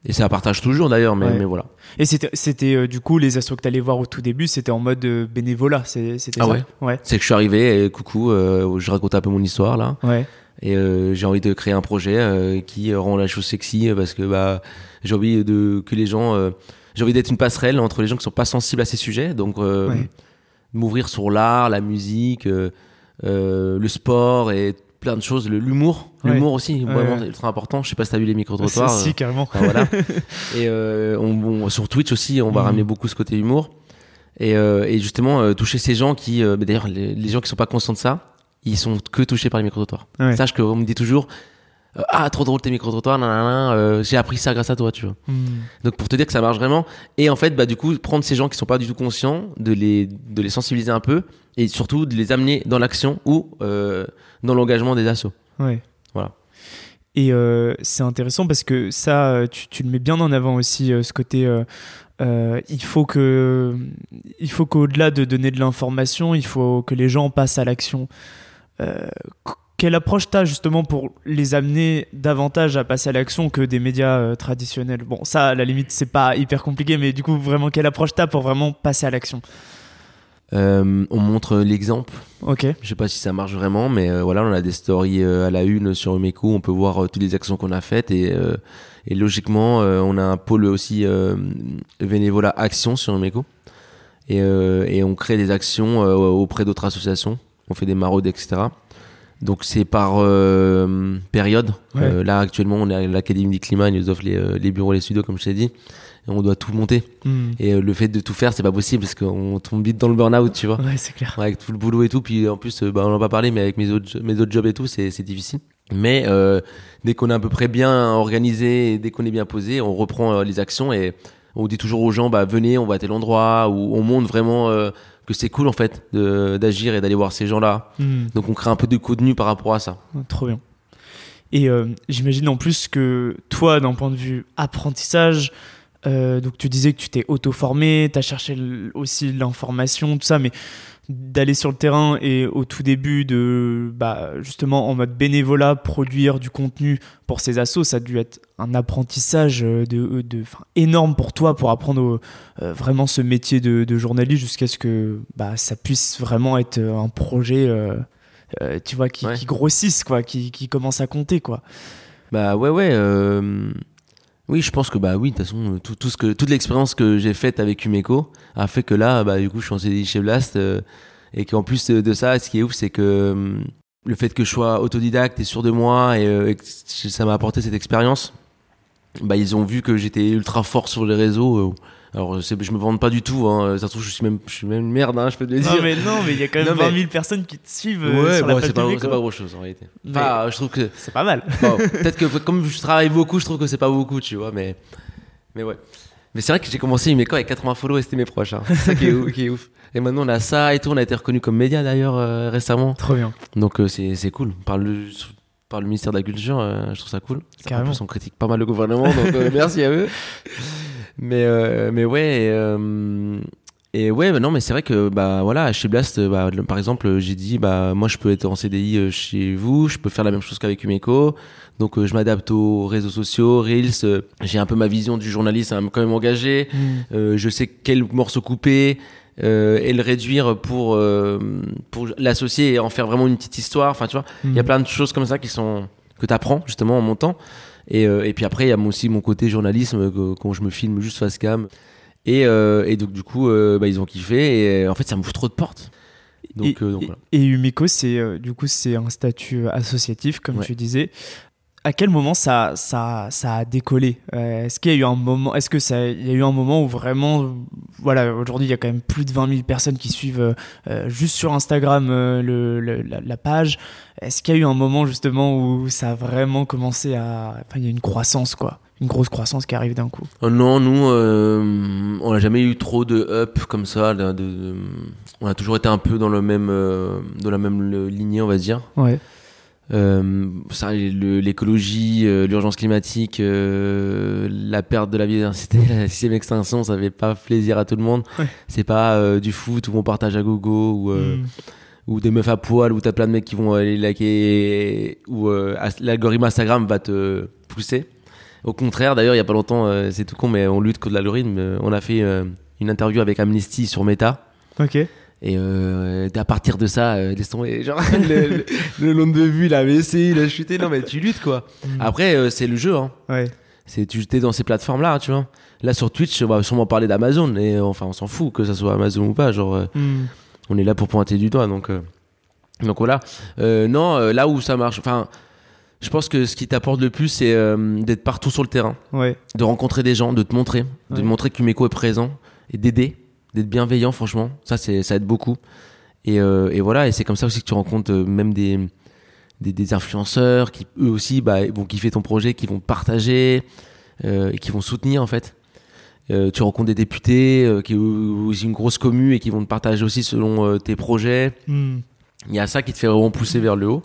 et ça partage toujours d'ailleurs, mais, Ouais. mais voilà. Et c'était, c'était euh, du coup les assos que t'allais voir au tout début, c'était en mode euh, bénévolat, c'était Ah ça ouais Ouais. C'est que je suis arrivé et coucou, euh, je raconte un peu mon histoire là. Ouais. Et euh, j'ai envie de créer un projet euh, qui rend la chose sexy euh, parce que bah, j'ai envie de, que les gens. euh, j'ai envie d'être une passerelle entre les gens qui sont pas sensibles à ces sujets. Donc, euh, m'ouvrir sur l'art, la musique, le sport et plein de choses. L'humour. Ouais. L'humour aussi, Ouais, vraiment, ouais. ultra important. Je sais pas si t'as vu les micro-trottoirs. Si, euh, carrément. Enfin, voilà. [LAUGHS] et euh, on, on- sur Twitch aussi, on va Mhm. ramener beaucoup ce côté humour. Et, euh, et justement, euh, toucher ces gens qui, euh, mais d'ailleurs, les, les gens qui sont pas conscients de ça, ils sont que touchés par les micro-trottoirs. Sache qu'on me dit toujours, euh, ah, trop drôle tes micro-trottoirs, euh, j'ai appris ça grâce à toi, tu vois. Hmm. Donc pour te dire que ça marche vraiment. Et en fait, bah, du coup, prendre ces gens qui sont pas du tout conscients, de les, de les sensibiliser un peu, et surtout de les amener dans l'action ou euh, dans l'engagement des assos. Ouais. Voilà. Et euh, c'est intéressant parce que ça, euh, tu, tu le mets bien en avant aussi, euh, ce côté. euh, il faut que, il faut qu'au-delà de donner de l'information, il faut que les gens passent à l'action. Qu- quelle approche t'as justement pour les amener davantage à passer à l'action que des médias traditionnels? Bon, ça, à la limite, c'est pas hyper compliqué, mais du coup, vraiment, quelle approche t'as pour vraiment passer à l'action? Euh, on montre l'exemple. Ok. Je sais pas si ça marche vraiment, mais euh, voilà, on a des stories euh, à la une sur Umeco. On peut voir euh, toutes les actions qu'on a faites et, euh, et logiquement, euh, on a un pôle aussi euh, bénévolat action sur Umeco et, euh, et on crée des actions euh, auprès d'autres associations. On fait des maraudes, etc. Donc c'est par euh, période. Ouais. Euh, là actuellement, on est à l'Académie du climat, ils nous offrent les, les bureaux, les studios, comme je t'ai dit. Et on doit tout monter. Hmm. Et euh, le fait de tout faire, c'est pas possible parce qu'on tombe vite dans le burn-out, tu vois. Ouais, c'est clair. Ouais, avec tout le boulot et tout. Puis en plus, euh, bah, on en a pas parlé, mais avec mes autres, mes autres jobs et tout, c'est difficile. Mais euh, dès qu'on est à peu près bien organisé, et dès qu'on est bien posé, on reprend euh, les actions et on dit toujours aux gens, bah venez, on va à tel endroit, où on montre vraiment euh, que c'est cool en fait d'agir et d'aller voir ces gens-là. Hmm. Donc on crée un peu de contenu par rapport à ça. Trop bien. Et j'imagine en plus que toi, d'un point de vue apprentissage, euh, donc tu disais que tu t'es auto-formé, tu as cherché aussi l'information, tout ça, mais d'aller sur le terrain et au tout début de bah, justement en mode bénévolat produire du contenu pour ces assos ça a dû être un apprentissage euh, de, de enfin, énorme pour toi pour apprendre au- euh, vraiment ce métier de, de journaliste jusqu'à ce que bah, ça puisse vraiment être euh, un projet euh, euh, tu vois qui, Ouais. qui grossisse quoi qui, qui commence à compter quoi Bah ouais, ouais. Euh, Oui, je pense que bah oui, de toute façon, euh, tout, tout ce que, toute l'expérience que j'ai faite avec Umeco a fait que là, bah du coup, je suis en CDI chez Blast euh, et qu'en plus de, de ça, ce qui est ouf, c'est que euh, le fait que je sois autodidacte et sûr de moi et, euh, ça m'a apporté cette expérience. Bah ils ont vu que j'étais ultra fort sur les réseaux. euh, alors c'est- je me vante pas du tout. Hein, ça se trouve, je suis même, je suis même une merde, hein, je peux te le dire. non mais non mais il y a quand [LAUGHS] même Non, mais- 20 000 personnes qui te suivent euh, Ouais, sur bon, c'est pas, pas gros chose en réalité. Mais- Enfin, je trouve que c'est pas mal Bon, [LAUGHS] peut-être que comme je travaille beaucoup, je trouve que c'est pas beaucoup, tu vois, mais, mais ouais. Mais c'est vrai que j'ai commencé Umeco avec 80 follow et c'était mes proches. Hein. C'est ça qui est, [LAUGHS] ouf, qui est ouf. Et maintenant on a ça et tout, on a été reconnu comme média d'ailleurs euh, récemment. trop bien Donc euh, c'est c'est cool. Par le, par le ministère de la Culture, euh, je trouve ça cool. Carrément. En plus, on critique pas mal le gouvernement, donc euh, merci à eux. Mais, euh, mais ouais, et, euh, et ouais, bah non, mais c'est vrai que bah voilà, chez Blast, euh, bah, par exemple, j'ai dit bah moi je peux être en CDI euh, chez vous, je peux faire la même chose qu'avec Umeco. Donc euh, je m'adapte aux réseaux sociaux, Reels. j'ai un peu ma vision du journaliste, à quand même engagé. Euh, je sais quel morceau couper euh, et le réduire pour euh, pour l'associer et en faire vraiment une petite histoire. Enfin, tu vois, il y a Hmm. plein de choses comme ça qui sont que tu apprends justement en montant. Et, euh, et puis après, il y a aussi mon côté journalisme euh, quand je me filme juste face cam. Et, euh, et donc du coup, bah, ils ont kiffé. Et en fait, ça m'ouvre trop de portes. Donc, et, euh, donc et- voilà. et Umeco, c'est euh, du coup c'est un statut associatif, comme Ouais. tu disais. À quel moment ça, ça, ça a décollé? Euh, Est-ce qu'il y a eu un moment Est-ce que ça, il y a eu un moment où vraiment, voilà, aujourd'hui il y a quand même plus de 20 000 personnes qui suivent euh, euh, juste sur Instagram euh, le, le- la, la page. Est-ce qu'il y a eu un moment justement où ça a vraiment commencé à, enfin il y a une croissance quoi, une grosse croissance qui arrive d'un coup. Non, nous, on n'a jamais eu trop de up comme ça. de- de- on a toujours été un peu dans le même, dans la même lignée, on va dire. Ouais. Euh, ça, l'écologie, euh, l'urgence climatique, euh, la perte de la biodiversité, [LAUGHS] la sixième extinction, ça fait pas plaisir à tout le monde. Ouais. C'est pas du foot où on partage à gogo ou, euh, Mm. ou des meufs à poil où t'as plein de mecs qui vont aller liker ou euh, l'algorithme Instagram va te pousser. Au contraire, d'ailleurs, il y a pas longtemps, euh, c'est tout con, mais on lutte contre l'algorithme. On a fait euh, une interview avec Amnesty sur Meta. Ok. Et euh, à partir de ça, euh, laisse tomber. [LAUGHS] Genre, le, le- nombre de vues, il a baissé, il a chuté. Non, mais tu luttes, quoi. Mm. Après, euh, c'est le jeu. Hein. Ouais. C'est, tu es dans ces plateformes-là, tu vois. Là, sur Twitch, on va sûrement parler d'Amazon. Et euh, enfin, on s'en fout que ça soit Amazon ou pas. Genre, Mm. on est là pour pointer du doigt. Donc, donc voilà. Non, là où ça marche. Enfin, je pense que ce qui t'apporte le plus, c'est d'être partout sur le terrain, Ouais. de rencontrer des gens, de te montrer, de montrer que Kumeko est présent et d'aider, d'être bienveillant, franchement. Ça, c'est, ça aide beaucoup. Et, euh, et voilà, et c'est comme ça aussi que tu rencontres euh, même des, des, des influenceurs qui, eux aussi, bah, vont kiffer ton projet, qui vont partager euh, et qui vont soutenir en fait. Euh, tu rencontres des députés qui ont une grosse commu et qui vont te partager aussi selon tes projets. Mm. Il y a ça qui te fait vraiment pousser vers le haut.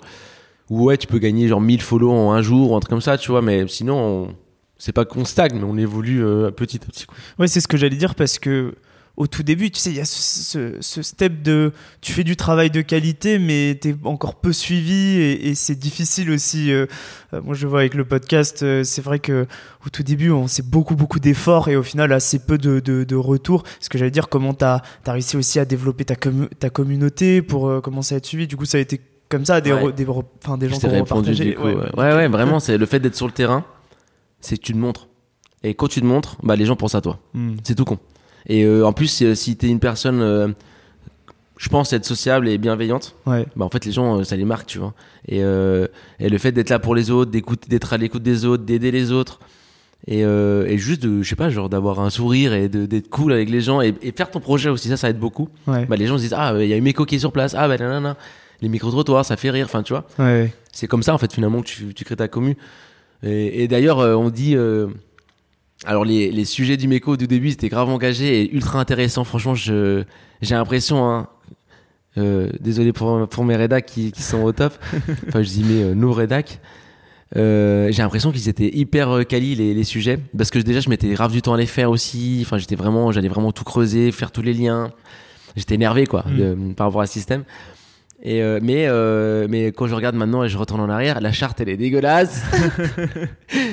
Ou ouais, tu peux gagner genre 1000 follow en un jour ou un truc comme ça, tu vois, mais sinon, on- c'est pas qu'on stagne, mais on évolue petit à petit. quoi. Ouais, c'est ce que j'allais dire parce que au tout début, tu sais, il y a ce, ce- ce step de tu fais du travail de qualité, mais t'es encore peu suivi et, et c'est difficile aussi. euh, euh, moi, je vois avec le podcast, euh, c'est vrai que au tout début, on sait beaucoup, beaucoup d'efforts et au final, assez peu de, de, de retours. Ce que j'allais dire, comment t'as as réussi aussi à développer ta, ta communauté pour euh, commencer à être suivi. Du coup, ça a été comme ça, des, Ouais. des, enfin, des gens qui ont répondu partagé. du coup. Ouais, ouais, ouais, vraiment, c'est le fait d'être sur le terrain, c'est que tu te montres. Et quand tu te montres, bah, les gens pensent à toi. Mm. C'est tout con. Et euh, en plus, euh, si t'es une personne, euh, je pense, être sociable et bienveillante, Ouais. bah en fait les gens ça les marque tu vois et, et le fait d'être là pour les autres d'écouter d'être à l'écoute des autres d'aider les autres et, euh, et juste de je sais pas genre d'avoir un sourire et d'être cool avec les gens et, et faire ton projet aussi ça ça aide beaucoup Ouais. bah les gens se disent ah il y a une méco qui est sur place ah bah nanana les micro trottoirs ça fait rire enfin tu vois Ouais. c'est comme ça en fait finalement que tu, tu crées ta commu et, et d'ailleurs on dit euh, alors les, les sujets du méco du début c'était grave engagé et ultra intéressant. Franchement je j'ai l'impression hein, euh, désolé pour, pour mes rédacs qui, qui sont au top. [LAUGHS] Enfin je dis mais euh, nos rédacs. Euh, j'ai l'impression qu'ils étaient hyper euh, quali les, les sujets. Parce que déjà je mettais grave du temps à les faire aussi. Enfin j'étais vraiment j'allais vraiment tout creuser faire tous les liens. J'étais énervé quoi Mm. de- par rapport à ce système et euh, mais euh, mais quand je regarde maintenant et je retourne en arrière la charte elle est dégueulasse. [LAUGHS]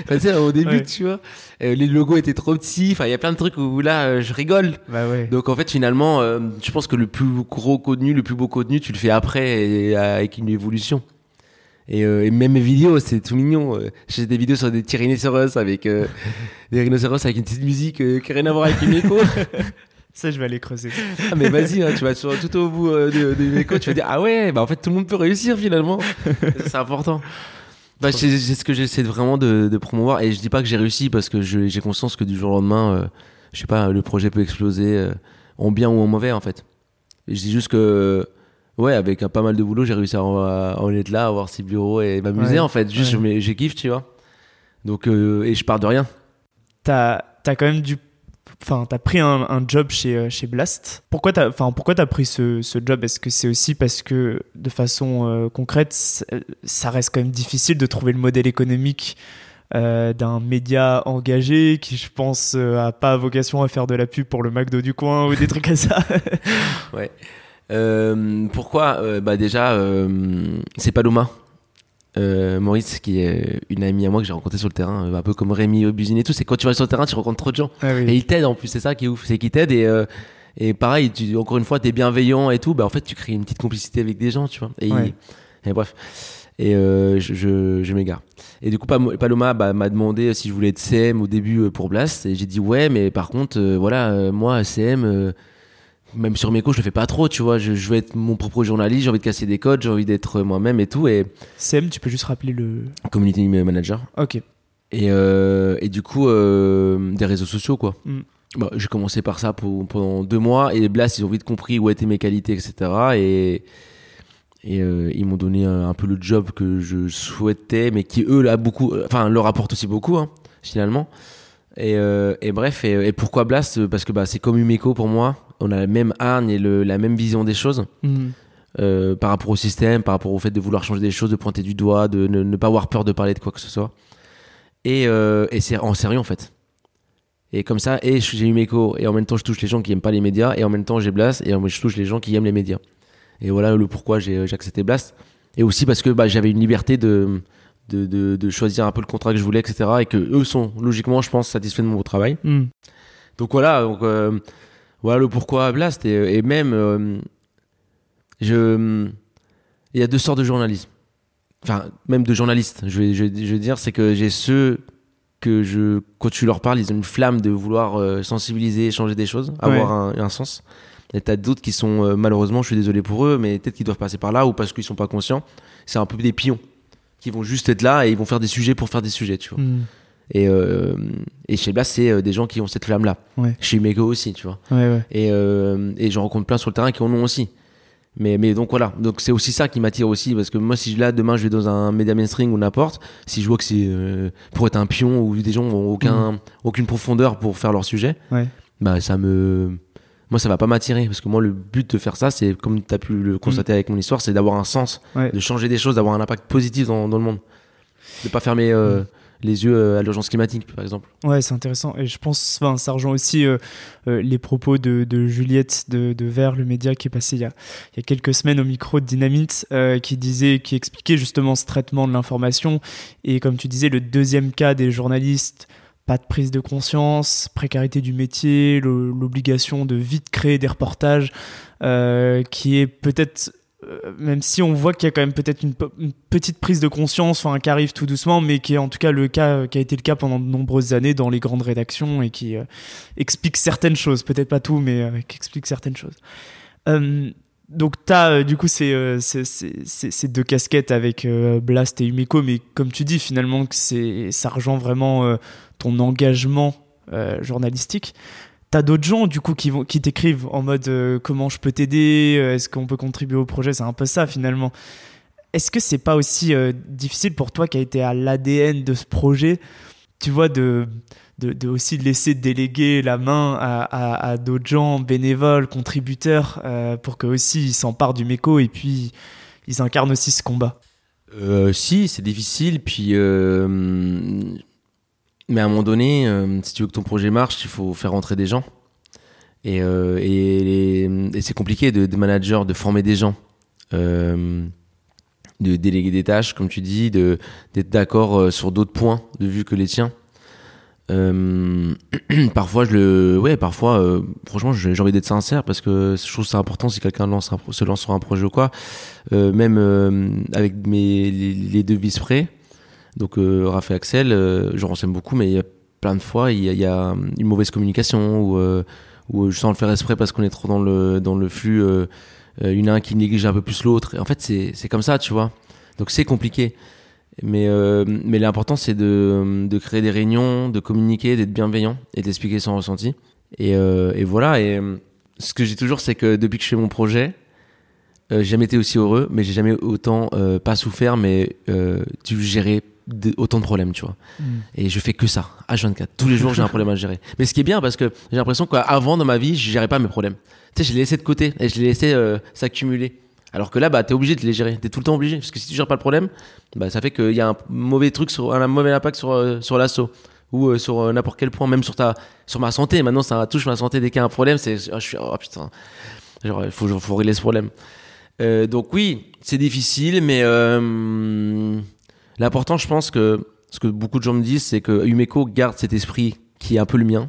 Enfin, tu sais, au début Ouais. tu vois euh, les logos étaient trop petits. Enfin il y a plein de trucs où là euh, je rigole. Bah ouais. donc en fait finalement euh, je pense que le plus gros contenu le plus beau contenu tu le fais après et, avec une évolution. Et, et même mes vidéos c'est tout mignon. J'ai des vidéos sur des rhinocéros avec euh, [LAUGHS] des rhinocéros avec une petite musique qui n'a rien à voir avec une écho [LAUGHS] Ça, je vais aller creuser. ah, mais vas-y hein, tu vas sur, tout au bout euh, de, de l'écho tu vas dire ah ouais bah en fait tout le monde peut réussir finalement. C'est important. Bah, c'est ce que j'essaie vraiment de, de promouvoir et je dis pas que j'ai réussi parce que je- j'ai conscience que du jour au lendemain euh, je sais pas le projet peut exploser euh, en bien ou en mauvais en fait. Et je dis juste que ouais avec un pas mal de boulot j'ai réussi à en, à en être là à avoir ces bureaux et m'amuser Ouais. en fait. Juste Ouais. j'ai kiff tu vois. Donc euh, et je pars de rien. T'as as quand même dû enfin t'as pris un, job chez euh, chez Blast pourquoi t'as enfin pourquoi t'as pris ce, ce job? Est-ce que c'est aussi parce que de façon euh, concrète c- ça reste quand même difficile de trouver le modèle économique euh, d'un média engagé qui je pense euh, a pas vocation à faire de la pub pour le McDo du coin ou des trucs comme ça? [LAUGHS] Ouais. Euh, pourquoi Euh, Bah déjà, euh, c'est Paloma. Euh, Maurice, qui est une amie à moi que j'ai rencontrée sur le terrain, euh, un peu comme Rémi Obusine et tout. C'est quand tu vas sur le terrain, tu rencontres trop de gens. Ah oui. Et il t'aide en plus, c'est ça qui est ouf. C'est qu'il t'aide et, euh, et pareil, tu, encore une fois, t'es bienveillant et tout. Bah en fait, tu crées une petite complicité avec des gens, tu vois. Et, Ouais. et bref. Et euh, je, je, je m'égare. Et du coup, Paloma bah, m'a demandé si je voulais être CM au début pour Blast. Et j'ai dit ouais, mais par contre, voilà, moi, CM, même sur mes cours, je le fais pas trop, tu vois. Je, je veux être mon propre journaliste, j'ai envie de casser des codes, j'ai envie d'être moi-même et tout. Et CM tu peux juste rappeler le community manager. ok Et, euh, et du coup, euh, des réseaux sociaux, quoi. Mm. Bah, j'ai commencé par ça pour, pendant deux mois. Et Blast, ils ont vite compris où étaient mes qualités, etc. Et, et euh, ils m'ont donné un, un peu le job que je souhaitais, mais qui, eux, là, beaucoup, enfin, leur apporte aussi beaucoup, hein, finalement. Et, et bref, et, et pourquoi Blast? Parce que bah, c'est comme Umeco pour moi. On a la même hargne et le, la même vision des choses. Hmm. euh, par rapport au système, par rapport au fait de vouloir changer des choses, de pointer du doigt, de ne, pas avoir peur de parler de quoi que ce soit. Et, euh, et c'est en sérieux en fait. Et comme ça, et j'ai eu Meko, et en même temps je touche les gens qui aiment pas les médias, et en même temps j'ai Blast, et je touche les gens qui aiment les médias. Et voilà le pourquoi j'ai accepté Blast. Et aussi parce que bah, j'avais une liberté de, de, de, choisir un peu le contrat que je voulais, etc. Et que eux sont logiquement, je pense, satisfaits de mon travail. Hmm. Donc voilà, donc, euh, voilà le pourquoi Blast. Et, et même, euh, je, il y a deux sortes de journalisme. Enfin, même de journalistes, je vais, je, je vais dire, c'est que j'ai ceux que je, quand tu leur parles, ils ont une flamme de vouloir euh, sensibiliser, changer des choses, avoir un, un, sens. Et t'as d'autres qui sont, euh, malheureusement, je suis désolé pour eux, mais peut-être qu'ils doivent passer par là ou parce qu'ils sont pas conscients. C'est un peu des pions qui vont juste être là et ils vont faire des sujets pour faire des sujets, tu vois. Hmm. Et, euh, et chez Blas, c'est euh, des gens qui ont cette flamme-là. Chez Mego aussi, tu vois. Et, et j'en rencontre plein sur le terrain qui en ont aussi. Mais, mais donc voilà, donc c'est aussi ça qui m'attire aussi parce que moi si là demain je vais dans un média mainstream ou n'importe, si je vois que c'est euh, pour être un pion ou des gens n'ont aucun, mm. aucune profondeur pour faire leur sujet, bah ça me moi ça va pas m'attirer parce que moi le but de faire ça c'est comme tu as pu le constater mm. avec mon histoire c'est d'avoir un sens de changer des choses d'avoir un impact positif dans, dans le monde de pas fermer euh, mm les yeux euh, à l'urgence climatique, par exemple. Ouais, c'est intéressant. Et je pense, enfin, ça rejoint aussi euh, euh, les propos de, Juliette de, de Vert, le média qui est passé il y a, il y a quelques semaines au micro de Dynamite, qui disait, qui expliquait justement ce traitement de l'information. Et comme tu disais, le deuxième cas des journalistes, pas de prise de conscience, précarité du métier, l'obligation de vite créer des reportages, qui est peut-être euh, même si on voit qu'il y a quand même peut-être une, petite prise de conscience, enfin qui arrive tout doucement, mais qui est en tout cas le cas, qui a été le cas pendant de nombreuses années dans les grandes rédactions et qui euh, explique certaines choses, peut-être pas tout, mais euh, qui explique certaines choses. donc tu as du coup ces, ces, deux casquettes avec Blast et Umeko, mais comme tu dis finalement que ça rejoint vraiment ton engagement journalistique. T'as d'autres gens du coup qui vont qui t'écrivent en mode euh, comment je peux t'aider, euh, est-ce qu'on peut contribuer au projet, c'est un peu ça finalement. Est-ce que c'est pas aussi euh, difficile pour toi qui a été à l'ADN de ce projet, tu vois, de, de, aussi laisser déléguer la main à, d'autres gens bénévoles, contributeurs, pour qu'eux aussi ils s'emparent du méco et puis ils incarnent aussi ce combat? si, c'est difficile, puis mais à un moment donné, euh, si tu veux que ton projet marche, il faut faire rentrer des gens. Et, euh, et, c'est compliqué de, de, manager, de former des gens, euh, de déléguer des tâches, comme tu dis, d'être d'accord sur d'autres points de vue que les tiens. [CLEARS THROAT] parfois, je le, ouais, parfois, franchement, j'ai envie d'être sincère parce que je trouve ça important si quelqu'un se lance sur un projet ou quoi. même avec mes les, deux vice près donc euh, Raphaël Axel, euh, je renseigne beaucoup, mais il y a plein de fois, il y a, une mauvaise communication ou, euh, ou sans le faire exprès parce qu'on est trop dans le, dans le flux, il y un qui néglige un peu plus l'autre. En fait, c'est comme ça, tu vois. Donc c'est compliqué. Mais, mais l'important, c'est de, de, créer des réunions, de communiquer, d'être bienveillant et d'expliquer son ressenti. Et, et voilà. Et ce que j'ai toujours, c'est que depuis que je fais mon projet, j'ai jamais été aussi heureux, mais j'ai jamais autant pas souffert, mais tu autant de problèmes, tu vois. Mm. Et je fais que ça, H24. Tous les jours, j'ai un [LAUGHS] problème à gérer. Mais ce qui est bien, parce que j'ai l'impression qu'avant, dans ma vie, je gérais pas mes problèmes. Tu sais, je les laissais de côté et je les laissais euh, s'accumuler. Alors que là, bah, t'es obligé de les gérer. T'es tout le temps obligé. Parce que si tu gères pas le problème, bah, ça fait qu'il y a un mauvais truc sur, un mauvais impact sur, euh, sur l'assaut. Ou euh, sur n'importe quel point, même sur ta, sur ma santé. Maintenant, ça touche ma santé dès qu'il y a un problème. C'est, oh, je suis, oh putain. Genre, il faut, faut régler ce problème. donc oui, c'est difficile, mais L'important, je pense que ce que beaucoup de gens me disent, c'est que Umeko garde cet esprit qui est un peu le mien,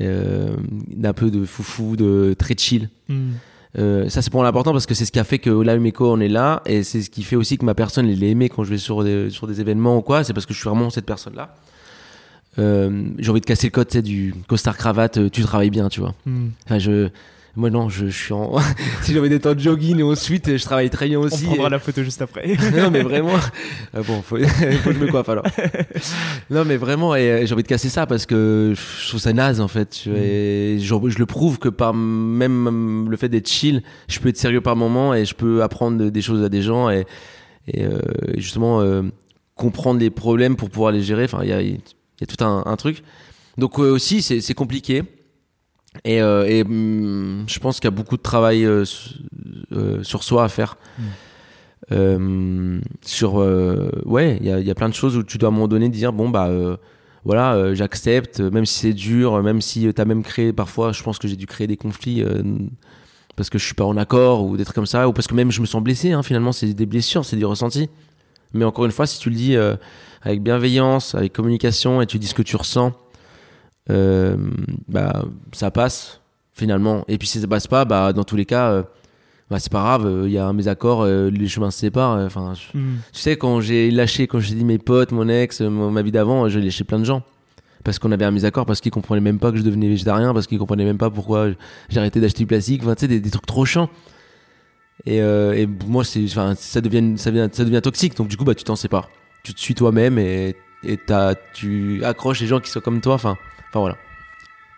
euh, d'un peu de foufou, de très chill. Hmm. Euh, ça c'est pour l'important parce que c'est ce qui a fait que là Umeko on est là et c'est ce qui fait aussi que ma personne elle est aimée quand je vais sur des, sur des événements ou quoi c'est parce que je suis vraiment cette personne là euh, j'ai envie de casser le code du costard cravate tu travailles bien tu vois hmm. enfin je moi non, je, je suis en. [LAUGHS] si j'avais des temps de jogging et ensuite je travaille très bien aussi. On prendra la photo juste après. [LAUGHS] non mais vraiment. [LAUGHS] Ah bon, faut, faut que je me coiffe alors. non mais vraiment, et, j'ai envie de casser ça parce que je trouve ça naze en fait. Et je, je, le prouve que par même le fait d'être chill, je peux être sérieux par moment et je peux apprendre des choses à des gens et, et euh, justement euh, comprendre les problèmes pour pouvoir les gérer. Enfin, il y a, y a, tout un, un truc. Donc euh, aussi, c'est compliqué. Et, euh, et hum, je pense qu'il y a beaucoup de travail euh, euh, sur soi à faire. Mm. Euh, sur euh, ouais, il y a, y a plein de choses où tu dois à un moment donné dire bon bah euh, voilà, euh, j'accepte, même si c'est dur, même si tu as même créé parfois, je pense que j'ai dû créer des conflits euh, parce que je suis pas en accord ou des trucs comme ça, ou parce que même je me sens blessé. Hein, finalement, c'est des blessures, c'est des ressentis. Mais encore une fois, si tu le dis euh, avec bienveillance, avec communication, et tu dis ce que tu ressens, euh, bah ça passe finalement. Et puis si ça passe pas, bah dans tous les cas, euh, bah, c'est pas grave. Il y a un mésaccord, euh, les chemins se séparent. euh, Enfin, je- Hmm. tu sais, quand j'ai lâché, quand j'ai dit mes potes, mon ex, euh, ma vie d'avant, j'ai lâché plein de gens. Parce qu'on avait un désaccord, parce qu'ils comprenaient même pas que je devenais végétarien, parce qu'ils comprenaient même pas pourquoi j'ai arrêté d'acheter du plastique, enfin, tu sais, des, des trucs trop chiants. Et, euh, et moi, c'est, enfin, ça devient, ça devient, ça devient toxique, donc du coup, bah, tu t'en sépares. Tu te suis toi-même et, et t'as, tu accroches les gens qui sont comme toi, enfin, enfin voilà.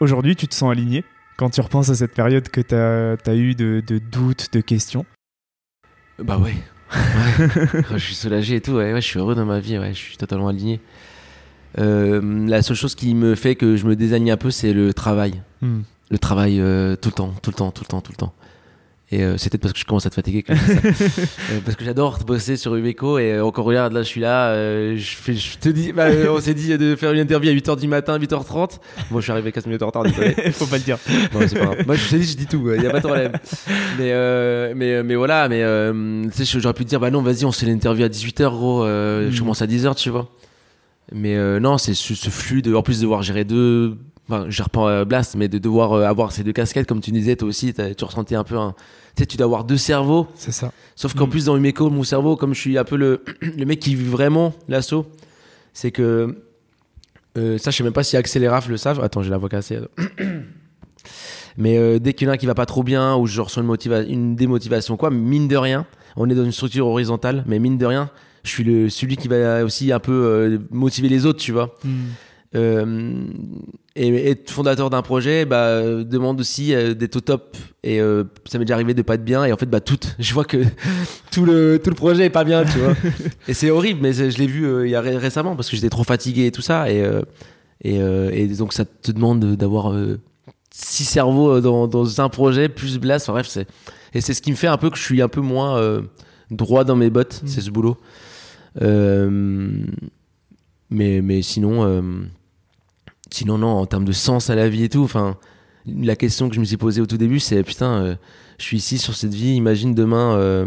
Aujourd'hui, tu te sens aligné quand tu repenses à cette période que tu as, eu de, de doutes, de questions? Bah ouais. Ouais. je suis soulagé et tout, ouais, ouais, je suis heureux dans ma vie, ouais, je suis totalement aligné. Euh, la seule chose qui me fait que je me désaligne un peu, c'est le travail. Hmm. Le travail euh, tout le temps, tout le temps, tout le temps, tout le temps. Et euh, c'est peut-être parce que je commence à te fatiguer que. [LAUGHS] Euh, parce que j'adore bosser sur Ubeco et euh, encore regarde, là je suis là, euh, je, fais, je te dis, bah, euh, on s'est dit de faire une interview à 8h du matin, 8h30. Moi je suis arrivé 15 minutes en retard, désolé. [LAUGHS] Faut pas le dire. Non, c'est pas grave. Moi, je t'ai dit, je dis tout, il y a pas de problème. Mais, euh, mais, mais voilà, mais euh, tu sais, j'aurais pu te dire, bah non, vas-y, on se fait l'interview à 18h, gros, euh, je Mm. commence à 10h, tu vois. Mais euh, non, c'est ce, ce flux de, en plus de devoir gérer deux, enfin, je pas euh, Blast, mais de devoir euh, avoir ces deux casquettes, comme tu disais, toi aussi, t'as- tu ressentais un peu un, tu sais, tu dois avoir deux cerveaux. C'est ça. Sauf qu'en Mm. plus, dans Umeco, mon cerveau, comme je suis un peu le, [CLEARS THROAT] le mec qui vit vraiment l'assaut, c'est que euh, ça, je sais même pas si Raph le savent. Attends, j'ai la voix cassée. [CLEARS THROAT] Mais euh, dès qu'il y en a un qui va pas trop bien, ou je ressens une, motiva une démotivation, quoi, mine de rien, on est dans une structure horizontale, mais mine de rien, je suis le, celui qui va aussi un peu euh, motiver les autres, tu vois. Hmm. Euh, et être fondateur d'un projet bah, euh, demande aussi euh, d'être au top. Et euh, ça m'est déjà arrivé de pas être bien. Et en fait bah tout [LAUGHS] je vois que [LAUGHS] tout le tout le projet est pas bien tu vois. [LAUGHS] Et c'est horrible mais je l'ai vu il y a ré- récemment parce que j'étais trop fatigué et tout ça. Et et, et donc ça te demande d'avoir six cerveaux dans, dans un projet plus blast enfin, bref c'est et c'est ce qui me fait un peu que je suis un peu moins droit dans mes bottes. Mm. c'est ce boulot. Euh, mais mais sinon euh, sinon non en termes de sens à la vie et tout enfin la question que je me suis posée au tout début c'est putain euh, je suis ici sur cette vie imagine demain euh,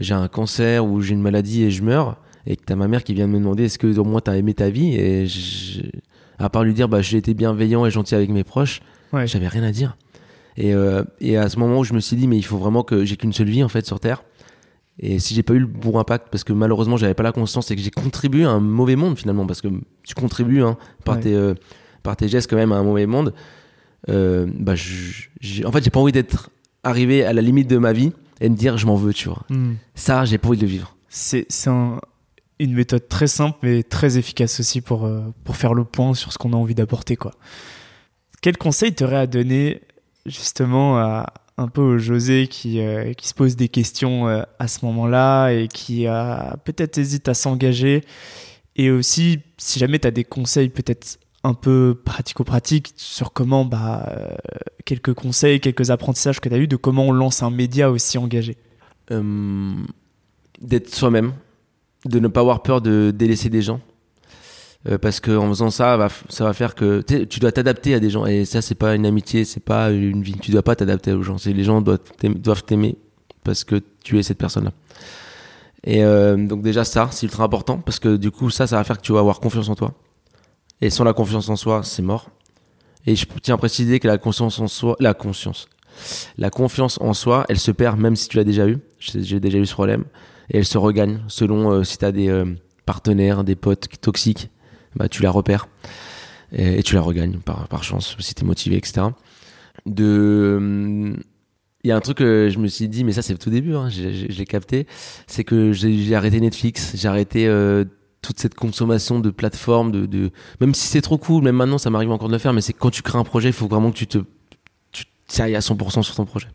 j'ai un cancer ou j'ai une maladie et je meurs et que t'as ma mère qui vient de me demander est-ce que au moins t'as aimé ta vie et je- à part lui dire bah j'ai été bienveillant et gentil avec mes proches Ouais. j'avais rien à dire et, et à ce moment où je me suis dit mais il faut vraiment que j'ai qu'une seule vie en fait sur terre et si j'ai pas eu le bon impact parce que malheureusement j'avais pas la conscience et que j'ai contribué à un mauvais monde finalement parce que tu contribues hein, par Ouais. tes euh, par tes gestes quand même à un mauvais monde euh, bah en fait j'ai pas envie d'être arrivé à la limite de ma vie et me dire je m'en veux tu vois Hmm. ça j'ai pas envie de le vivre C'est c'est un- une méthode très simple mais très efficace aussi pour, euh, pour faire le point sur ce qu'on a envie d'apporter. quoi. Quel conseil t'aurais à donner justement à, un peu José qui, euh, qui se pose des questions euh, à ce moment-là et qui peut-être hésite à s'engager Et aussi, si jamais tu as des conseils peut-être un peu pratico-pratiques sur comment, bah, euh, quelques conseils, quelques apprentissages que tu as eu de comment on lance un média aussi engagé. D'être soi-même, de ne pas avoir peur de délaisser des gens. Euh, parce que en faisant ça, va ça va faire que tu dois t'adapter à des gens. Et ça, c'est pas une amitié, c'est pas une vie. Tu dois pas t'adapter aux gens. Les gens doivent t'aimer, parce que tu es cette personne-là. Et euh, donc déjà ça, c'est ultra important parce que du coup ça, ça va faire que tu vas avoir confiance en toi. Et sans la confiance en soi, c'est mort. Et je tiens à préciser que la conscience en soi, la conscience, la confiance en soi, elle se perd même si tu l'as déjà eu. J'ai déjà eu ce problème. Et elle se regagne selon euh, si tu as des euh, partenaires, des potes toxiques, bah, tu la repères. Et, tu la regagnes par, par chance, si tu es motivé, etc. De. Il y a un truc que je me suis dit, mais ça c'est le tout début, hein, j'ai- capté, c'est que j'ai arrêté Netflix, j'ai arrêté euh, toute cette consommation de plateformes, de, même si c'est trop cool, même maintenant ça m'arrive encore de le faire, mais c'est quand tu crées un projet, il faut vraiment que tu te tu à 100% sur ton projet.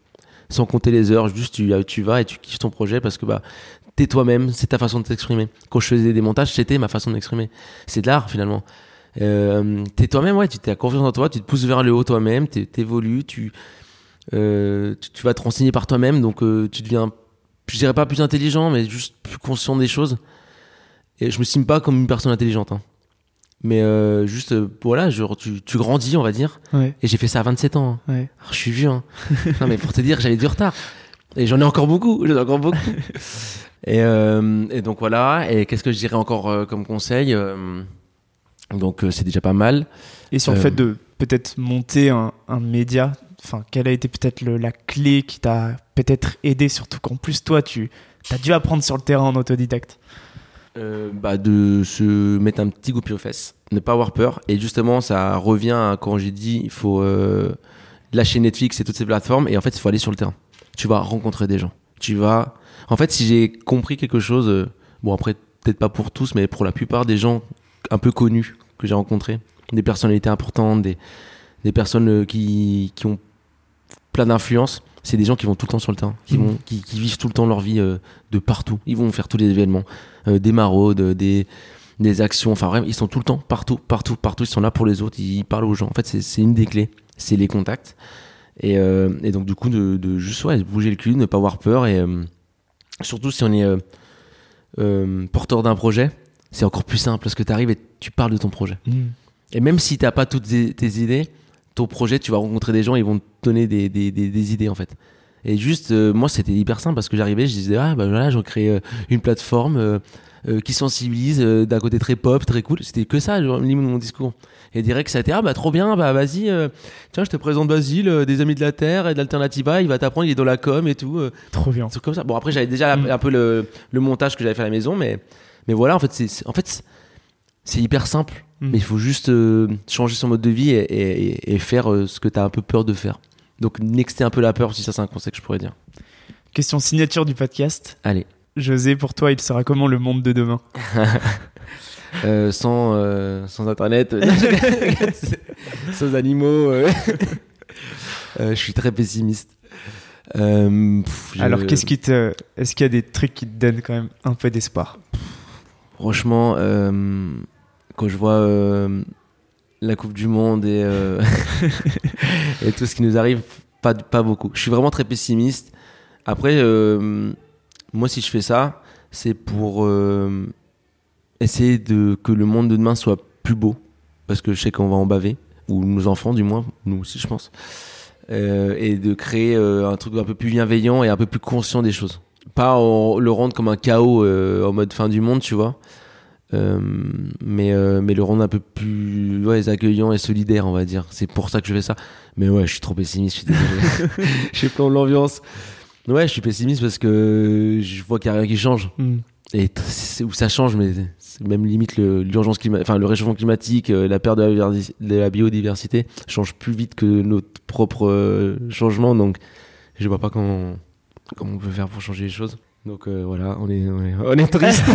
Sans compter les heures, juste tu, tu vas et tu kiffes ton projet parce que bah, t'es toi-même, c'est ta façon de t'exprimer. Quand je faisais des montages, c'était ma façon de m'exprimer. C'est de l'art finalement. Euh, t'es toi-même, ouais, tu as confiance en toi, tu te pousses vers le haut toi-même, t'évolues, tu, euh, tu, tu vas te renseigner par toi-même, donc euh, tu deviens, je dirais pas plus intelligent, mais juste plus conscient des choses. Et je me estime pas comme une personne intelligente, hein. mais euh, juste, euh, voilà, genre, tu, tu grandis, on va dire. Ouais. Et j'ai fait ça à 27 ans. hein. Ouais. Alors, je suis vieux. Hein. [LAUGHS] non, mais pour te dire, j'avais du retard. Et j'en ai encore beaucoup. J'en ai encore beaucoup. [LAUGHS] et, euh, et donc voilà. Et qu'est-ce que je dirais encore euh, comme conseil Euh, Donc c'est déjà pas mal. Et sur le fait de peut-être monter un, un média, enfin, quelle a été peut-être la clé qui t'a peut-être aidé, surtout qu'en plus, toi, tu as dû apprendre sur le terrain en autodidacte. Bah, de se mettre un petit pied aux fesses, ne pas avoir peur. Et justement, ça revient à quand j'ai dit il faut lâcher Netflix et toutes ces plateformes. Et en fait, il faut aller sur le terrain. Tu vas rencontrer des gens. Tu vas. En fait, si j'ai compris quelque chose, euh, bon, après, peut-être pas pour tous, mais pour la plupart des gens un peu connus que j'ai rencontrés, des personnalités importantes, des, des personnes euh, qui, qui ont plein d'influence, c'est des gens qui vont tout le temps sur le terrain, qui, Mhm. vont, qui, qui vivent tout le temps leur vie euh, de partout. Ils vont faire tous les événements, euh, des maraudes, des, des actions, enfin vraiment, ils sont tout le temps partout, partout, partout. Ils sont là pour les autres, ils parlent aux gens. En fait, c'est- une des clés, c'est les contacts. Et, euh, et donc, du coup, de, de juste ouais, bouger le cul, ne pas avoir peur. Et surtout, si on est euh, euh, porteur d'un projet, c'est encore plus simple parce que tu arrives et tu parles de ton projet. Et même si t'as pas toutes tes, idées, ton projet, tu vas rencontrer des gens, ils vont te donner des, des, des, des idées en fait. Et juste, euh, moi, c'était hyper simple parce que j'arrivais, je disais, ah bah voilà, je crée une plateforme euh, qui sensibilise euh, d'un côté très pop, très cool. C'était que ça, genre, mon discours. Et direct, ça a été, ah bah trop bien, bah vas-y, euh, tiens, je te présente Basile, euh, des Amis de la Terre et de l'Alternativa, il va t'apprendre, il est dans la com et tout. euh, Trop bien. truc comme ça. Bon, après, j'avais déjà Mm. un peu le, le montage que j'avais fait à la maison, mais, mais voilà, en fait, c'est, en fait, c'est- hyper simple. Mm. Mais il faut juste euh, changer son mode de vie et, et- et faire ce que tu as un peu peur de faire. Donc, nexter un peu la peur, si ça, c'est un conseil que je pourrais dire. Question signature du podcast. Allez. José, pour toi, il sera comment le monde de demain [LAUGHS] Euh, sans, euh, sans internet, [LAUGHS] sans animaux. euh. Euh, je suis très pessimiste. Euh, pff, je- Alors, qu'est-ce qui te. Est-ce qu'il y a des trucs qui te donnent quand même un peu d'espoir? Franchement, euh, quand je vois euh, la Coupe du Monde et, euh, [LAUGHS] et tout ce qui nous arrive, pas, pas beaucoup. Je suis vraiment très pessimiste. Après, euh, moi, si je fais ça, c'est pour euh, essayer de, que le monde de demain soit plus beau. Parce que je sais qu'on va en baver, ou nos enfants, du moins, nous aussi, je pense. Euh, et de créer euh, un truc un peu plus bienveillant et un peu plus conscient des choses. Pas le rendre comme un chaos en mode fin du monde, tu vois. Mais, mais le rendre un peu plus accueillant et solidaire, on va dire. C'est pour ça que je fais ça. Mais ouais, je suis trop pessimiste, je suis désolé. [LAUGHS] je plein de l'ambiance. Ouais, je suis pessimiste parce que je vois qu'il n'y a rien qui change. Hmm. Et où ça change, mais c'est même limite le- l'urgence enfin le réchauffement climatique, euh, la perte de la, biodiversi- de la biodiversité change plus vite que notre propre euh, changement. Donc, je vois pas comment, comment on peut faire pour changer les choses. Donc euh, voilà, on est, on est, on est triste. [LAUGHS]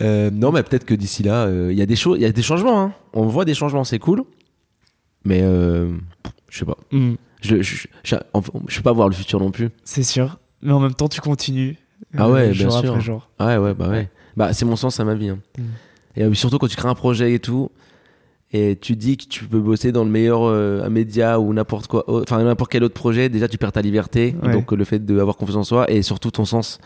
[LAUGHS] Non, mais peut-être que d'ici là, il y a des choses, il y a des changements. hein. On voit des changements, c'est cool. Mais je sais pas. Hmm. Je, je, je, peux pas voir le futur non plus. C'est sûr. Mais en même temps, tu continues. Ah ouais, jour bien sûr. après jour. Ouais, ouais, bah ouais. Bah, c'est mon sens à ma vie. hein. Mm. Et euh, surtout quand tu crées un projet et tout, et tu dis que tu peux bosser dans le meilleur euh, un média ou n'importe quoi, enfin n'importe quel autre projet, déjà tu perds ta liberté, Ouais. donc euh, le fait d'avoir confiance en soi et surtout ton sens.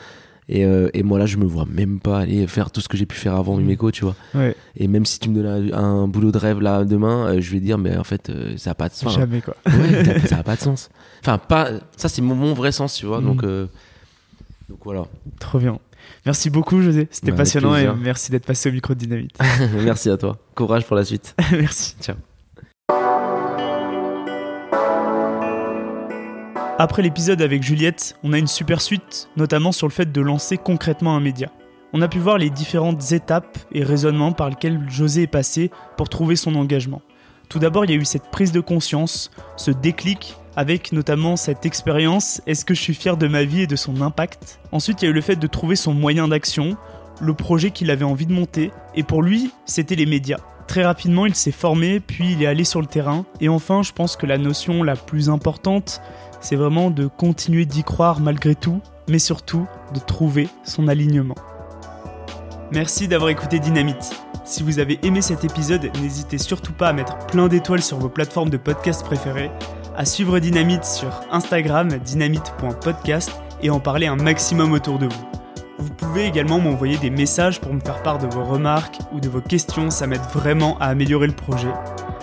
Et, euh, et moi là, je me vois même pas aller faire tout ce que j'ai pu faire avant Mm. Umeco, tu vois. Ouais, Et même si tu me donnes un, un boulot de rêve là demain, euh, je vais dire, mais en fait, euh, ça a pas de sens. jamais quoi. Ouais, ça- [LAUGHS] ça a pas de sens. Enfin, pas, ça c'est mon, mon vrai sens, tu vois. Mm. Donc, donc voilà. Trop bien. Merci beaucoup, José. C'était Bah, passionnant et merci d'être passé au micro de Dynamite. [LAUGHS] Merci à toi. Courage pour la suite. [LAUGHS] merci. Ciao. Après l'épisode avec Juliette, on a une super suite, notamment sur le fait de lancer concrètement un média. On a pu voir les différentes étapes et raisonnements par lesquels José est passé pour trouver son engagement. Tout d'abord, il y a eu cette prise de conscience, ce déclic, avec notamment cette expérience est-ce que je suis fier de ma vie et de son impact? Ensuite, il y a eu le fait de trouver son moyen d'action, le projet qu'il avait envie de monter, et pour lui, c'était les médias. Très rapidement, il s'est formé, puis il est allé sur le terrain, et enfin, je pense que la notion la plus importante, c'est vraiment de continuer d'y croire malgré tout, mais surtout de trouver son alignement. Merci d'avoir écouté Dynamite. Si vous avez aimé cet épisode, n'hésitez surtout pas à mettre plein d'étoiles sur vos plateformes de podcast préférées, à suivre Dynamite sur Instagram dynamite.podcast et en parler un maximum autour de vous. Vous pouvez également m'envoyer des messages pour me faire part de vos remarques ou de vos questions, ça m'aide vraiment à améliorer le projet.